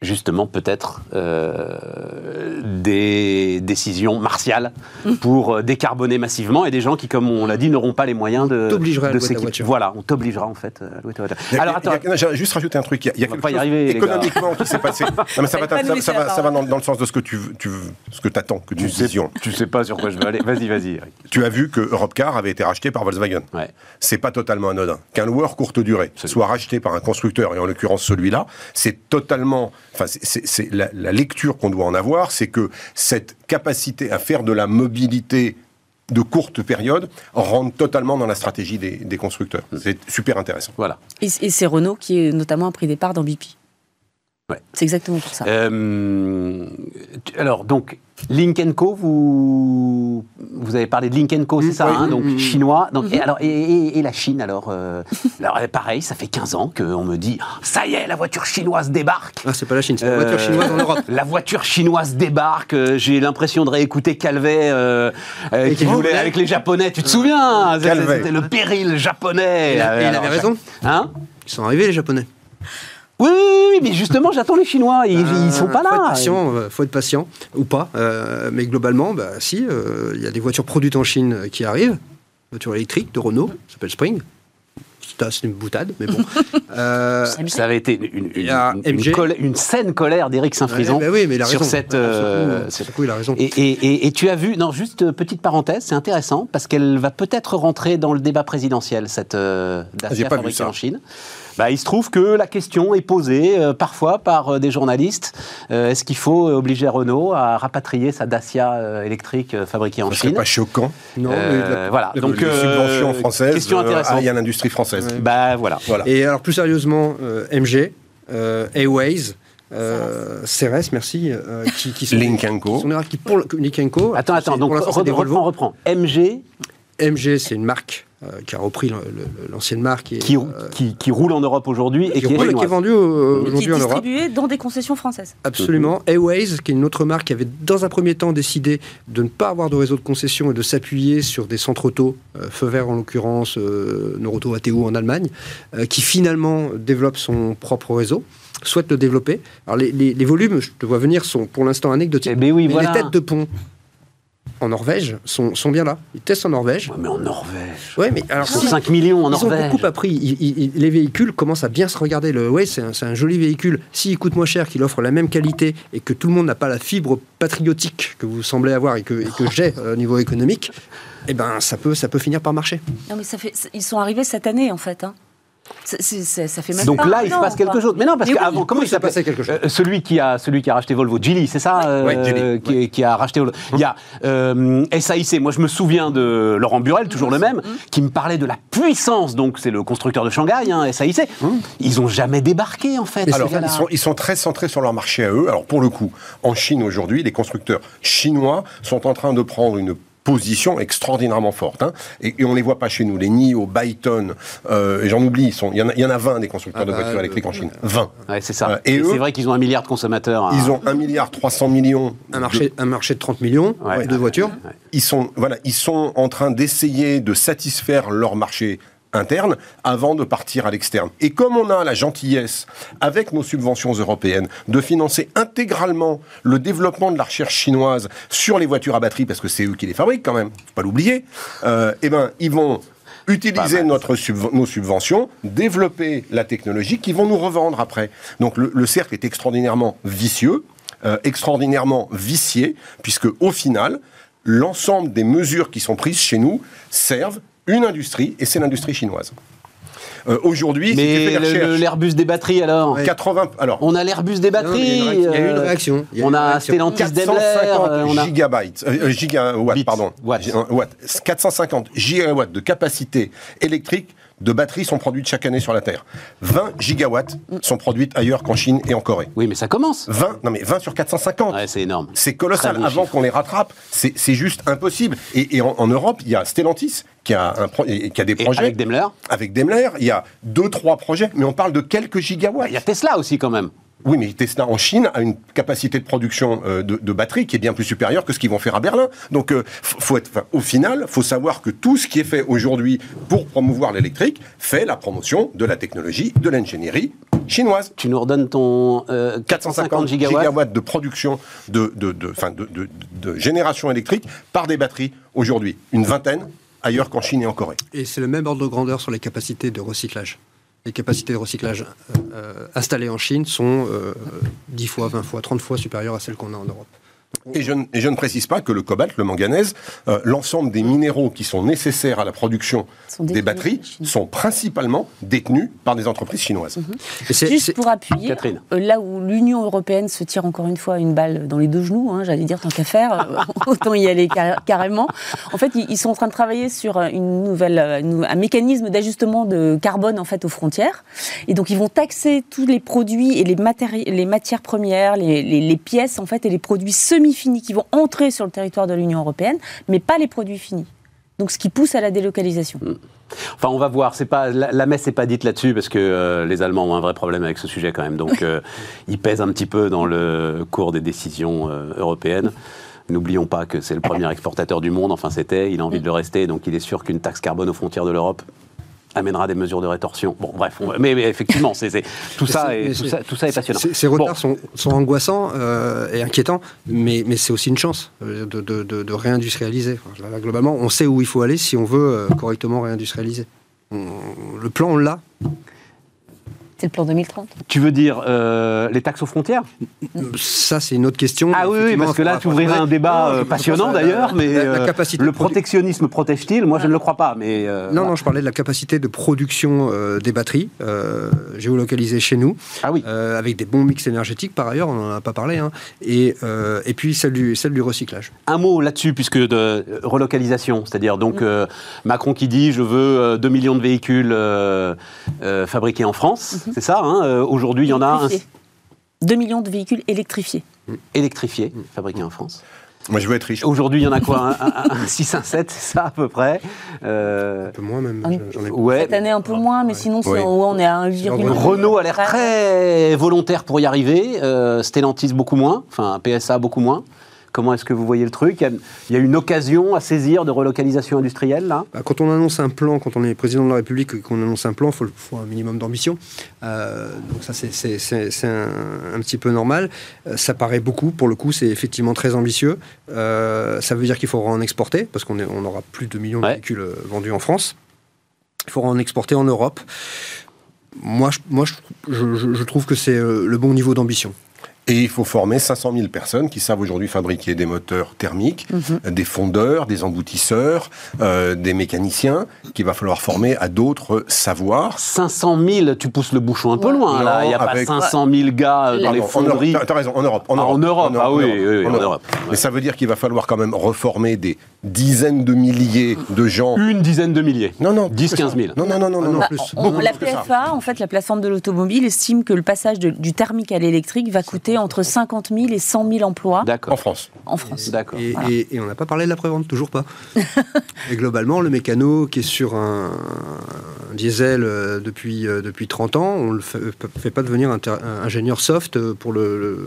Justement peut-être euh, des décisions martiales pour euh, décarboner massivement et des gens qui, comme on l'a dit, n'auront pas les moyens de, à de louer ta s'équiper. voiture. Voilà, on t'obligera en fait à louer ta voiture. Il y a- Alors attends, j'ai juste rajouté un truc. Il y a, il y a On va quelque pas y chose arriver, économiquement qui s'est passé. Non, mais ça va, ça, va, la ça va parole. dans, dans le sens de ce que tu, veux- tu veux- ce que t'attends, que tu tu sais, tu sais pas sur quoi je veux aller. Vas-y, vas-y. Tu as vu que Europcar avait été racheté par Volkswagen. Ouais. C'est pas totalement anodin. Qu'un loueur courte durée soit racheté par un constructeur, et en l'occurrence celui-là, c'est totalement. Enfin, c'est- la, la lecture qu'on doit en avoir, c'est que cette capacité à faire de la mobilité de courte période rentre totalement dans la stratégie des, des constructeurs. C'est super intéressant. Voilà. Et, et c'est Renault qui est notamment a pris des parts dans BP. Ouais. C'est exactement pour ça. Euh, tu- alors, donc, Link Co, vous, vous avez parlé de Link Co, c'est ça, oui, hein, donc chinois. Donc, et, alors, et, et- et la Chine, alors, euh, alors euh, Pareil, ça fait 15 ans qu'on me dit ça y est, la voiture chinoise débarque. Ah, c'est pas la Chine, c'est la voiture chinoise en Europe. (laughs) La voiture chinoise débarque. euh, J'ai l'impression de réécouter Calvet euh, euh, Et qui voulait avec les Japonais. Tu te souviens C'était- Calvet. C'était le péril japonais. Et il a- avait raison. Hein? Ils sont arrivés, les Japonais. Oui, oui, oui, mais justement, j'attends les Chinois. Ils, ils sont pas Euh, Faut être là. patient, euh, faut être patient ou pas. euh, mais globalement, bah, si, euh, il y a des voitures produites en Chine qui arrivent. Voiture électrique de Renault, ça s'appelle Spring. C'est une boutade, mais bon. (laughs) Euh, Ça avait été une, MG. colère- une saine colère d'Éric Saint-Frison ouais, bah oui, mais il a sur raison. cette. Euh, coup, sur coup, il a raison. Et, et- et- et tu as vu, non, juste petite parenthèse, c'est intéressant parce qu'elle va peut-être rentrer dans le débat présidentiel, cette euh, J'ai Dacia fabriquée en Chine. Bah, il se trouve que la question est posée euh, parfois par euh, des journalistes. Euh, Est-ce qu'il faut obliger Renault à rapatrier sa Dacia euh, électrique euh, fabriquée en Chine pas choquant. Non, mais la- voilà. la- Donc, les euh, subventions françaises question intéressante. aillent à l'industrie française. Ouais. Bah voilà. Voilà. Et alors, plus sérieusement, euh, MG, euh, Airways, euh, CRS, merci, euh, qui, qui sont Link qui sont pour le- Link Co. Attends, attends. c'est- Donc pour l'instant, c'est des re- Volvo. reprends, reprends. MG MG, c'est une marque euh, qui a repris l'ancienne marque et, qui, euh, qui, qui roule en Europe aujourd'hui et qui, qui est et qui est vendue euh, qui est aujourd'hui en Europe. distribué dans des concessions françaises. Absolument. Airways, qui est une autre marque qui avait dans un premier temps décidé de ne pas avoir de réseau de concession et de s'appuyer sur des centres auto, euh, feu vert en l'occurrence, euh, Noroto ATO en Allemagne, euh, qui finalement développe son propre réseau, souhaite le développer. Alors les, les- les volumes, je te vois venir, sont pour l'instant anecdotiques. Eh ben oui, mais voilà. les têtes de pont en Norvège sont, sont bien là. Ils testent en Norvège. Ouais, mais en Norvège. Ouais, mais alors Ils sont si- 5 millions en ils ont Norvège. beaucoup appris. Ils- ils- ils- les véhicules commencent à bien se regarder. Le, ouais, c'est un, c'est un joli véhicule. S'il coûte moins cher, qu'il offre la même qualité et que tout le monde n'a pas la fibre patriotique que vous semblez avoir et que, et que j'ai euh, au niveau économique, eh ben, ça peut, ça peut finir par marcher. Non, mais ça fait, ils sont arrivés cette année, en fait. hein. Ça fait même Donc pas là, il se passe quelque chose. Mais non, parce Mais oui. qu'avant, comment il il s'est passé quelque chose. Euh, celui, qui a, celui qui a racheté Volvo, Geely, c'est ça euh, Ouais, qui, qui a racheté Volvo. Il y a euh, SAIC. Moi, je me souviens de Laurent Burel, toujours le même, qui me parlait de la puissance. Donc, c'est le constructeur de Shanghai, hein, SAIC. Ils ont jamais débarqué, en fait. Alors, gars-là. ils sont, ils sont très centrés sur leur marché à eux. Alors, pour le coup, en Chine aujourd'hui, les constructeurs chinois sont en train de prendre une position extraordinairement forte. hein. Et, et on ne les voit pas chez nous. Les NIO, Byton, euh, et j'en oublie, ils sont- il y, en a- il y en a 20 des constructeurs Ah de bah, voitures le- électriques en Chine. 20. Ouais, c'est ça. Euh, et c'est vrai qu'ils ont un milliard de consommateurs. Ils ont 1 milliard 300 millions. Un de- marché, un marché de 30 millions Ouais. de voitures. ils sont, voilà, ils sont en train d'essayer de satisfaire leur marché interne avant de partir à l'externe. Et comme on a la gentillesse, avec nos subventions européennes, de financer intégralement le développement de la recherche chinoise sur les voitures à batterie, parce que c'est eux qui les fabriquent quand même, faut pas l'oublier, euh, eh ben, ils vont utiliser mal, notre subven- nos subventions, développer la technologie qu'ils vont nous revendre après. Donc le, le cercle est extraordinairement vicieux, euh, extraordinairement vicié, puisque au final, l'ensemble des mesures qui sont prises chez nous servent une industrie, et c'est l'industrie chinoise. Euh, Aujourd'hui, si tu Mais fais des le- le- recherches, l'Airbus des batteries, alors 80, alors, On a l'Airbus des Non, batteries. il y a une réac- il y a eu une euh, réaction. Il y a eu on une a réaction. Stellantis Daimler. 450 euh, on a... gigabytes, euh, euh, gigawatts, Bits, pardon, euh, watts. 450 gigawatts de capacité électrique de batteries sont produites chaque année sur la Terre. 20 gigawatts sont produites ailleurs qu'en Chine et en Corée. Oui, mais ça commence. 20, non mais 20 sur 450. Ouais, c'est énorme. C'est colossal. Bon Avant qu'on les rattrape, c'est juste impossible. Et, et en, en Europe, il y a Stellantis qui a, un pro- et- qui a des Et projets. avec Daimler Avec Daimler, il y a deux, trois projets, mais on parle de quelques gigawatts. Il y a Tesla aussi, quand même. Oui, mais Tesla en Chine a une capacité de production euh, de, de batteries qui est bien plus supérieure que ce qu'ils vont faire à Berlin. Donc, euh, f- faut être, enfin, au final, faut savoir que tout ce qui est fait aujourd'hui pour promouvoir l'électrique fait la promotion de la technologie, de l'ingénierie chinoise. Tu nous redonnes ton euh, 450 gigawatts. de production de, de, de, enfin, de, de- de génération électrique par des batteries aujourd'hui. Une vingtaine ailleurs qu'en Chine et en Corée. Et c'est le même ordre de grandeur sur les capacités de recyclage. Les capacités de recyclage euh, euh, installées en Chine sont euh, 10 fois, 20 fois, 30 fois supérieures à celles qu'on a en Europe. Et je, ne- et je ne précise pas que le cobalt, le manganèse, euh, l'ensemble des minéraux qui sont nécessaires à la production Sont des batteries sont principalement détenus par des entreprises chinoises. C'est- Juste pour appuyer, Catherine. euh, là où l'Union européenne se tire encore une fois une balle dans les deux genoux, hein, j'allais dire tant qu'à faire, euh, (laughs) autant y aller car- carrément. En fait, ils, ils sont en train de travailler sur une nouvelle, une- un mécanisme d'ajustement de carbone en fait aux frontières. Et donc, ils vont taxer tous les produits et les, matéri- les matières premières, les, les- les pièces en fait et les produits semi-finis qui vont entrer sur le territoire de l'Union européenne, mais pas les produits finis. Donc, ce qui pousse à la délocalisation. Enfin, on va voir. C'est pas la, la messe n'est pas dite là-dessus parce que euh, les Allemands ont un vrai problème avec ce sujet quand même. Donc, (laughs) euh, ils pèsent un petit peu dans le cours des décisions euh, européennes. N'oublions pas que c'est le premier exportateur du monde. Enfin, c'était. Il a envie de le rester. Donc, il est sûr qu'une taxe carbone aux frontières de l'Europe amènera des mesures de rétorsion. Bon, bref. on mais, mais effectivement, c'est c'est- tout ça, est, tout ça, tout ça est passionnant. Ces, retards Bon. sont, sont angoissants euh, et inquiétants, mais, mais c'est aussi une chance euh, de, de- de- de réindustrialiser. Enfin, là, globalement, on sait où il faut aller si on veut euh, correctement réindustrialiser. On- le plan, on l'a. C'est le plan 2030. Tu veux dire euh, les taxes aux frontières? Ça, c'est une autre question. Ah oui, parce que là, tu ouvrirais un débat Non, euh, passionnant d'ailleurs, mais la, la euh, capacité le protectionnisme protège-t-il? Moi, je ne le crois pas, mais euh, Non, non, je parlais de la capacité de production euh, des batteries euh, géolocalisées chez nous, Ah oui. euh, avec des bons mix énergétiques par ailleurs, on n'en a pas parlé, hein, et, euh, et puis celle du, celle du recyclage. Un mot là-dessus, puisque de relocalisation, c'est-à-dire donc Mm. euh, Macron qui dit je veux euh, 2 millions de véhicules euh, euh, fabriqués en France, c'est ça hein, euh, Aujourd'hui, il y en a un Électrifiés. 2 millions de véhicules électrifiés. électrifié, fabriqué en France. Moi, je veux être riche. Aujourd'hui, il y en a quoi un, un- un 6, un 7, c'est ça à peu près Euh, Un peu moins même, oui. j'en ai Ouais. Cette année un peu moins, mais sinon on est à 1,8. Renault a l'air très volontaire pour y arriver, euh, Stellantis beaucoup moins, enfin PSA beaucoup moins. Comment est-ce que vous voyez le truc? Il y, a, il y, a, une occasion à saisir de relocalisation industrielle là? Bah, Quand on annonce un plan, quand on est président de la République et qu'on annonce un plan, il faut, faut, un minimum d'ambition. Euh, donc ça c'est un, un, petit peu normal. Euh, ça paraît beaucoup, pour le coup c'est effectivement très ambitieux. Euh, ça veut dire qu'il faudra en exporter, parce qu'on on aura plus de millions de véhicules vendus en France. Il faudra en exporter en Europe moi, je, moi je, je, je trouve que c'est le bon niveau d'ambition. Et il faut former 500 000 personnes qui savent aujourd'hui fabriquer des moteurs thermiques, -hmm. des fondeurs, des emboutisseurs, euh, des mécaniciens, qu'il va falloir former à d'autres savoirs. 500 000, tu pousses le bouchon un peu ouais. loin, non, là. Il n'y a avec... pas 500 000 gars euh, dans les fonderies. Tu as raison, en Europe. En ah, Europe, en Europe. En Europe. ah oui, oui, oui, en en Europe. Mais ça veut dire qu'il va falloir quand même reformer des dizaines de milliers de gens. Une dizaine de milliers. Non, non. 10, 15 000. Non, non, non, non, non, non bah, plus. On, Beaucoup la plus que ça. PFA, en fait, la plateforme de l'automobile, estime que le passage de, du thermique à l'électrique va coûter entre 50 000 et 100 000 emplois En France. en France. D'accord. Et, Voilà. et- et on n'a pas parlé de la prévente, toujours pas. (laughs) et globalement, le mécano qui est sur un, un diesel euh, depuis, euh, depuis 30 ans, on ne le fait, fait pas devenir inter- ingénieur soft euh, pour le, le,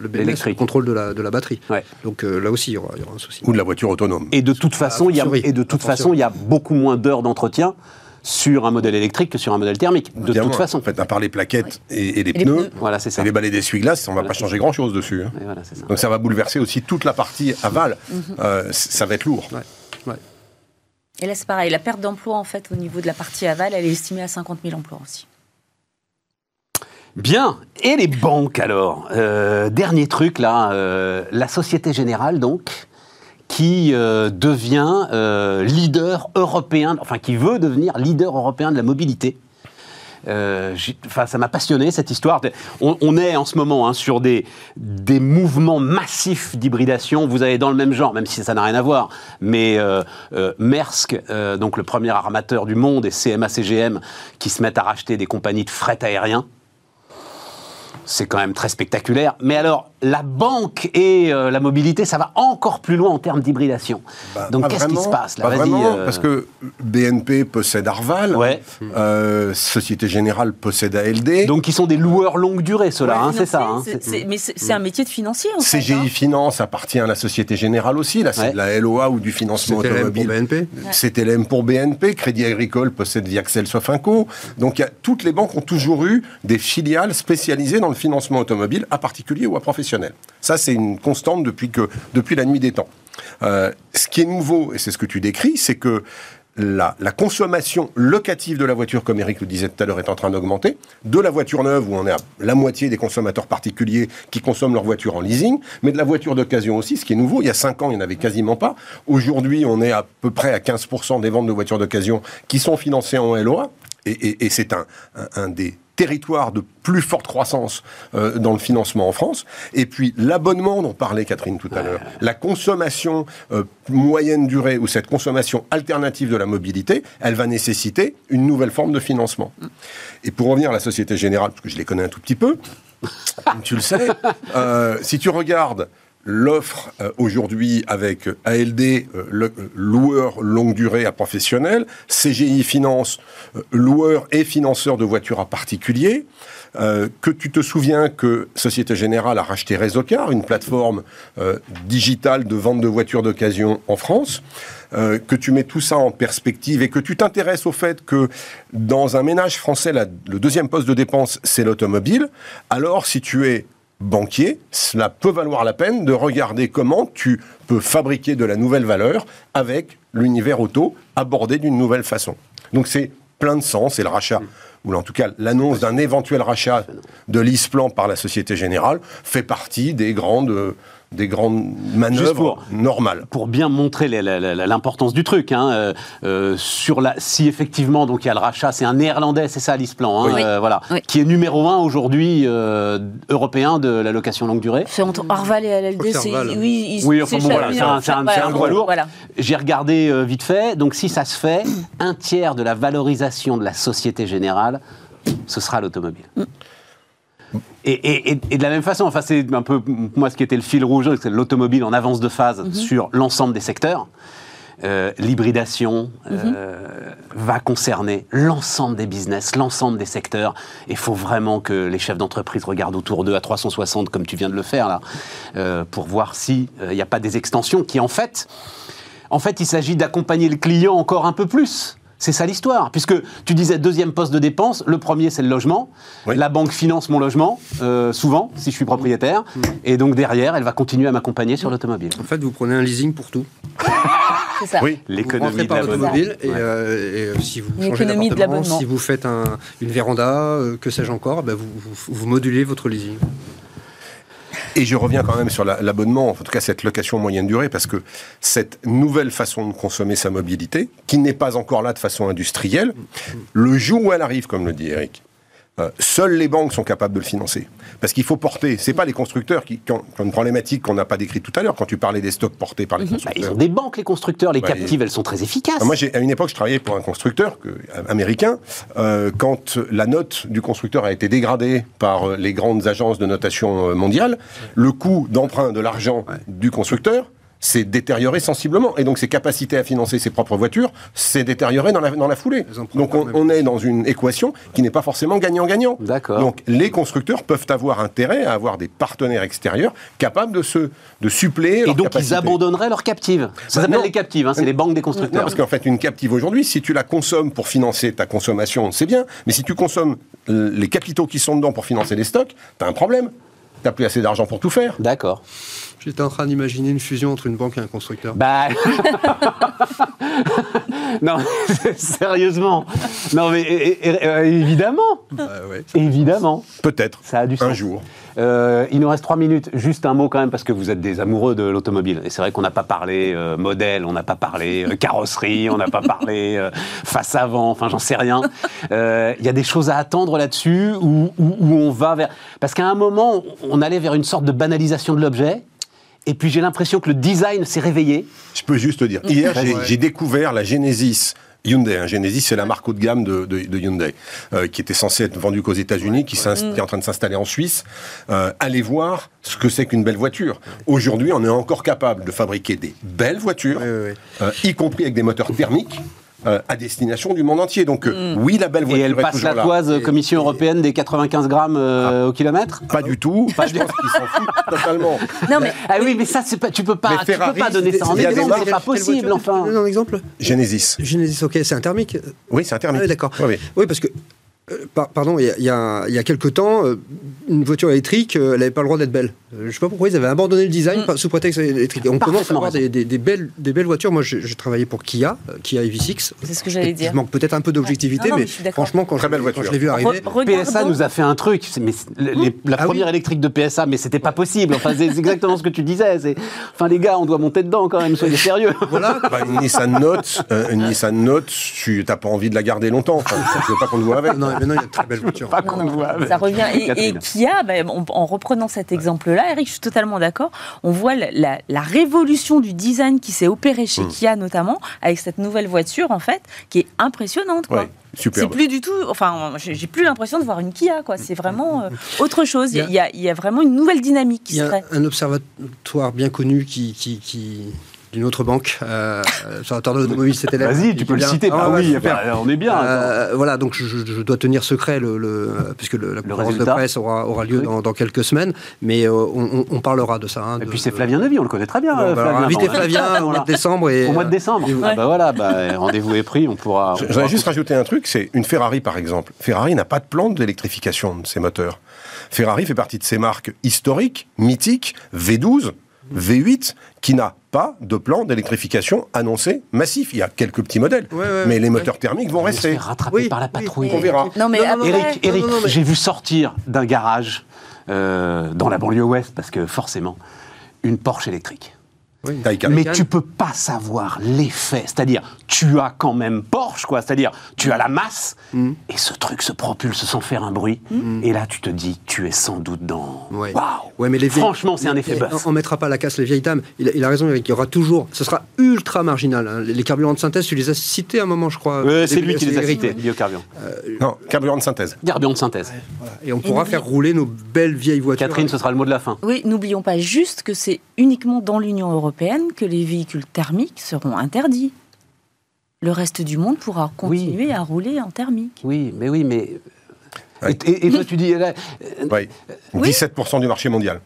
le BMS, le contrôle de la, de la batterie. Ouais. Donc euh, là aussi, il y aura, il y aura un souci. Ou de la voiture autonome. Et de toute façon, il y a, fortiori. et de toute A fortiori. façon, il y a beaucoup moins d'heures d'entretien sur un modèle électrique que sur un modèle thermique. De toute façon. En fait, à part les plaquettes et, et les Et les pneus, pneus. Voilà, c'est ça. et les balais d'essuie-glace, on va Voilà, pas changer grand-chose dessus. hein. Voilà, ça. Donc ça va bouleverser aussi toute la partie aval. Euh, c- ça va être lourd. Ouais. Ouais. Et là, c'est pareil. La perte d'emploi, en fait, au niveau de la partie aval, elle est estimée à 50 000 emplois aussi. Bien. Et les banques alors? Euh, Dernier truc là, euh, la Société Générale donc, qui euh, devient euh, leader européen, enfin qui veut devenir leader européen de la mobilité. Euh, ça m'a passionné cette histoire. On, est en ce moment hein, sur des, des mouvements massifs d'hybridation. Vous avez dans le même genre, même si ça n'a rien à voir, mais Maersk, donc le premier armateur du monde, et CMA-CGM qui se mettent à racheter des compagnies de fret aérien. C'est quand même très spectaculaire. Mais alors, la banque et euh, la mobilité, ça va encore plus loin en termes d'hybridation. Bah, Donc, qu'est-ce qui se passe là? Pas Vas-y, vraiment, euh, parce que BNP possède Arval, Ouais. euh, Société Générale possède ALD, Donc, ils sont des loueurs longue durée, ceux-là, hein, c'est ça. hein. C'est- c'est- mais c'est c'est un métier de financier, en fait. CGI hein. Finance appartient à la Société Générale aussi, là c'est Ouais. de la LOA ou du financement C'était LM pour automobile. BNP. CTLM pour BNP, Crédit Agricole possède Viaxel Sofinco. Donc il y a- toutes les banques ont toujours eu des filiales spécialisées dans le financement automobile, à particulier ou à professionnel. Ça, c'est une constante depuis, que, depuis la nuit des temps. Euh, ce qui est nouveau, et c'est ce que tu décris, c'est que la, consommation locative de la voiture, comme Eric le disait tout à l'heure, est en train d'augmenter. De la voiture neuve, où on est à la moitié des consommateurs particuliers qui consomment leur voiture en leasing, mais de la voiture d'occasion aussi, ce qui est nouveau. Il y a 5 ans, il n'y en avait quasiment pas. Aujourd'hui, on est à peu près à 15% des ventes de voitures d'occasion qui sont financées en LOA. Et, c'est un des territoires de plus forte croissance euh, dans le financement en France. Et puis l'abonnement dont parlait Catherine tout à l'heure, la consommation euh, moyenne durée ou cette consommation alternative de la mobilité, elle va nécessiter une nouvelle forme de financement. Et pour revenir à la Société Générale, parce que je les connais un tout petit peu, comme tu le sais, euh, si tu regardes l'offre euh, aujourd'hui avec ALD, euh, le- euh, loueur longue durée à professionnel, CGI Finance, euh, loueur et financeur de voitures à particulier, euh, que tu te souviens que Société Générale a racheté Résocar, une plateforme euh, digitale de vente de voitures d'occasion en France, euh, que tu mets tout ça en perspective et que tu t'intéresses au fait que dans un ménage français, le deuxième poste de dépense, c'est l'automobile, alors si tu es banquier, cela peut valoir la peine de regarder comment tu peux fabriquer de la nouvelle valeur avec l'univers auto abordé d'une nouvelle façon. Donc c'est plein de sens et le rachat, ou en tout cas l'annonce d'un éventuel rachat de l'ISPLAN par la Société Générale fait partie des grandes, des grandes manœuvres pour- normales. pour bien montrer l'importance du truc. hein, euh, euh, sur la, si effectivement donc il y a le rachat, c'est un néerlandais, c'est ça l'Isplan, hein, Oui. euh, voilà, Oui. qui est numéro un aujourd'hui euh, européen de la location longue durée. C'est entre Arval et LLD, c'est. Oui, ils- Oui, enfin c'est bon, chaque- voilà, c'est un, un- voilà, c'est un gros lourd. Voilà. J'ai regardé euh, vite fait, donc si ça se fait, un tiers de la valorisation de la Société Générale, ce sera l'automobile. Et, et- et- et de la même façon, enfin, c'est un peu moi ce qui était le fil rouge, c'est l'automobile en avance de phase sur l'ensemble des secteurs. euh, l'hybridation euh, va concerner l'ensemble des business, l'ensemble des secteurs. Il faut vraiment que les chefs d'entreprise regardent autour d'eux à 360, comme tu viens de le faire là, euh, pour voir s'il n'y a pas des extensions qui, en fait, en fait, il s'agit d'accompagner le client encore un peu plus. C'est ça l'histoire, puisque tu disais deuxième poste de dépense, le premier c'est le logement, Oui. la banque finance mon logement, euh, souvent, si je suis propriétaire, et donc derrière, elle va continuer à m'accompagner sur l'automobile. En fait, vous prenez un leasing pour tout. (laughs) C'est ça. Oui, L'économie de par l'abonnement. l'automobile et, euh, si vous changez d'appartement, si faites un- une véranda, euh, que sais-je encore, vous, vous, vous modulez votre leasing. Et je reviens quand même sur la- l'abonnement, en tout cas cette location moyenne durée, parce que cette nouvelle façon de consommer sa mobilité, qui n'est pas encore là de façon industrielle, le jour où elle arrive, comme le dit Eric, euh, seules les banques sont capables de le financer. Parce qu'il faut porter, c'est pas les constructeurs qui, ont une problématique qu'on n'a pas décrite tout à l'heure, quand tu parlais des stocks portés par les Bah, ils constructeurs. ont des banques, les constructeurs, les captives, elles sont très efficaces. Ah, Moi, à une époque, je travaillais pour un constructeur que- euh, américain. Euh, quand la note du constructeur a été dégradée par les grandes agences de notation mondiales, le coût d'emprunt de l'argent du constructeur s'est détérioré sensiblement. Et donc, ses capacités à financer ses propres voitures s'est détérioré dans la, dans la foulée. Donc, on, est dans une équation qui n'est pas forcément gagnant-gagnant. Donc, les constructeurs peuvent avoir intérêt à avoir des partenaires extérieurs capables de, se, de suppléer Et leurs donc, ils abandonneraient leurs captives. Ça Bah, s'appelle non. les captives, hein, c'est les banques des Non, constructeurs. parce qu'en fait, une captive aujourd'hui, si tu la consommes pour financer ta consommation, c'est bien. Mais si tu consommes euh, les capitaux qui sont dedans pour financer les stocks, t'as un problème. T'as plus assez d'argent pour tout faire. D'accord. J'étais en train d'imaginer une fusion entre une banque et un constructeur. Bah. (laughs) non, (laughs) sérieusement. Non, mais euh, évidemment. Ah ouais. Évidemment. Peut-être. Ça a du Un sens. jour. Euh, il nous reste trois minutes. Juste un mot quand même, parce que vous êtes des amoureux de l'automobile. Et c'est vrai qu'on n'a pas parlé euh, modèle, on n'a pas parlé euh, carrosserie, on n'a pas parlé euh, face avant, enfin j'en sais rien. Euh, Il y a des choses à attendre là-dessus où, où- où on va vers. Parce qu'à un moment, on allait vers une sorte de banalisation de l'objet. Et puis j'ai l'impression que le design s'est réveillé. Je peux juste te dire. Hier, j'ai découvert la Genesis. Hyundai, hein. Genesis, c'est la marque haut de gamme de, de- de Hyundai, euh, qui était censée être vendue qu'aux États-Unis, qui, qui est en train de s'installer en Suisse. Euh, allez voir ce que c'est qu'une belle voiture. Aujourd'hui, on est encore capable de fabriquer des belles voitures, euh, y compris avec des moteurs thermiques, euh, à destination du monde entier. Donc, euh, oui, la belle Et voiture elle est passe toujours la toise Commission européenne des 95 grammes euh, au kilomètre Pas du tout. (laughs) je pense qu'ils s'en foutent totalement. Non, mais Ah oui, mais ça, c'est pas, tu peux pas, Mais tu peux pas donner ça en il y a des exemple, c'est pas possible, enfin. Tu peux donner un exemple Genesis. Genesis, ok, c'est un thermique. Oui, c'est un Ah thermique. oui, d'accord. Oui, oui. Oui, parce que, pardon, il y a, il y a- il y a quelques temps, euh, une voiture électrique, euh, elle n'avait pas le droit d'être belle. Euh, je ne sais pas pourquoi ils avaient abandonné le design par- sous prétexte électrique. Et on commence à avoir des, des- des belles, des belles voitures. Moi, j'ai travaillé pour Kia, euh, Kia EV6. c'est ce que j'allais dire. Je manque peut-être un peu d'objectivité, mais franchement, quand Très je, belle quand voiture. je l'ai vu arriver, Re- PSA regardons- nous a fait un truc, mais les- la Ah première oui. électrique de PSA, mais c'était pas possible. Enfin, c'est exactement ce que tu disais. Enfin, les gars, on doit monter dedans quand même, soyez sérieux. voilà. Bah, une Nissan Note, euh, une Nissan Note, tu n'as pas envie de la garder longtemps. Enfin, je veux pas qu'on te voit avec. Non, mais non, il y a de très belles voitures. Pas qu'on voit ça revient. Et. Kia, ben, en, en reprenant cet exemple-là, Eric, je suis totalement d'accord. On voit la, la- la révolution du design qui s'est opérée chez Kia notamment, avec cette nouvelle voiture en fait, qui est impressionnante. Quoi. Ouais, C'est plus du tout. Enfin, j'ai plus l'impression de voir une Kia. quoi. C'est vraiment euh, autre chose. Il y, a- Il il y a, il y a vraiment une nouvelle dynamique qui Il y se a crée. un observatoire bien connu qui, qui, qui- d'une autre banque, euh, l'observatoire de l'automobile, c'était là. Vas-y, tu peux le citer. Ah, Bah ouais, oui, bah, on est bien. Euh, voilà, donc je, dois tenir secret, le, le- puisque le- la conférence de presse aura, aura lieu dans, dans quelques semaines, mais euh, on, on- on parlera de ça. hein, Et de- puis c'est de- Flavien Nevy, on le connaît très bien. Bon, euh, bah, alors, Flavien. invitez Flavien (laughs) au mois voilà. de décembre. Et, Au mois de décembre. et- Ah bah voilà, bah, rendez-vous est pris, on pourra. J'aurais juste rajouté un truc, c'est une Ferrari par exemple. Ferrari n'a pas de plan d'électrification de ses moteurs. Ferrari fait partie de ces marques historiques, mythiques, V12, V8, qui n'a pas de plan d'électrification annoncé massif. Il y a quelques petits modèles, Ouais, ouais, mais les ouais. moteurs thermiques vont rester. faire rattraper Oui, par la oui, patrouille. On verra. Non, mais Non, non, Eric, Eric, mais- j'ai vu sortir d'un garage euh, dans la banlieue ouest, parce que forcément, une Porsche électrique. Oui. Mais tu peux pas savoir l'effet. C'est-à-dire, tu as quand même Porsche, quoi. C'est-à-dire, tu as la masse, Mm. et ce truc se propulse sans faire un bruit. Et là, tu te dis, tu es sans doute dans. Ouais. Waouh Ouais, mais les vieilles- Franchement, c'est un effet Et buzz. On, on mettra pas la casse les vieilles dames. Il a, il a raison, Eric. Il y aura toujours. Ce sera ultra marginal. hein. Les, les carburants de synthèse, tu les as cités à un moment, je crois. Euh, c'est lui qui les a cités, biocarburant. Non, carburant de synthèse. Carburant de synthèse. Et on pourra faire rouler nos belles vieilles voitures. Catherine, ce sera le mot de la fin. Oui, n'oublions pas juste que c'est uniquement dans l'Union européenne européenne que les véhicules thermiques seront interdits. Le reste du monde pourra continuer à rouler en thermique. Oui, mais oui, mais. Ouais. Et, et- et toi, tu dis. là, Oui. 17% du marché mondial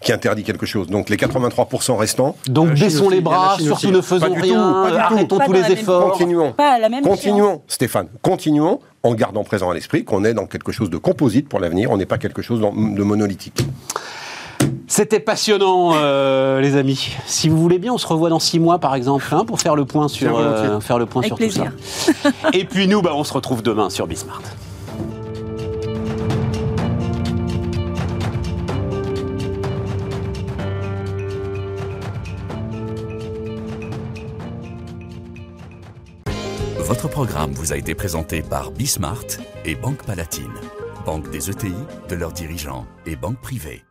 qui interdit quelque chose. Donc les 83% restants, Donc baissons aussi, les bras, surtout aussi. ne faisons Pas du tout, rien, pas du tout. arrêtons Pas tous les efforts. continuons. Pas à la même Continuons, Stéphane, continuons en gardant présent à l'esprit qu'on est dans quelque chose de composite pour l'avenir, on n'est pas quelque chose de monolithique. C'était passionnant, euh, les amis. Si vous voulez bien, on se revoit dans six mois, par exemple, hein, pour faire le point sur, euh, faire le point Avec sur plaisir. tout ça. Et puis nous, bah, on se retrouve demain sur Bismart. Votre programme vous a été présenté par Bismart et Banque Palatine, banque des ETI, de leurs dirigeants et banque privée.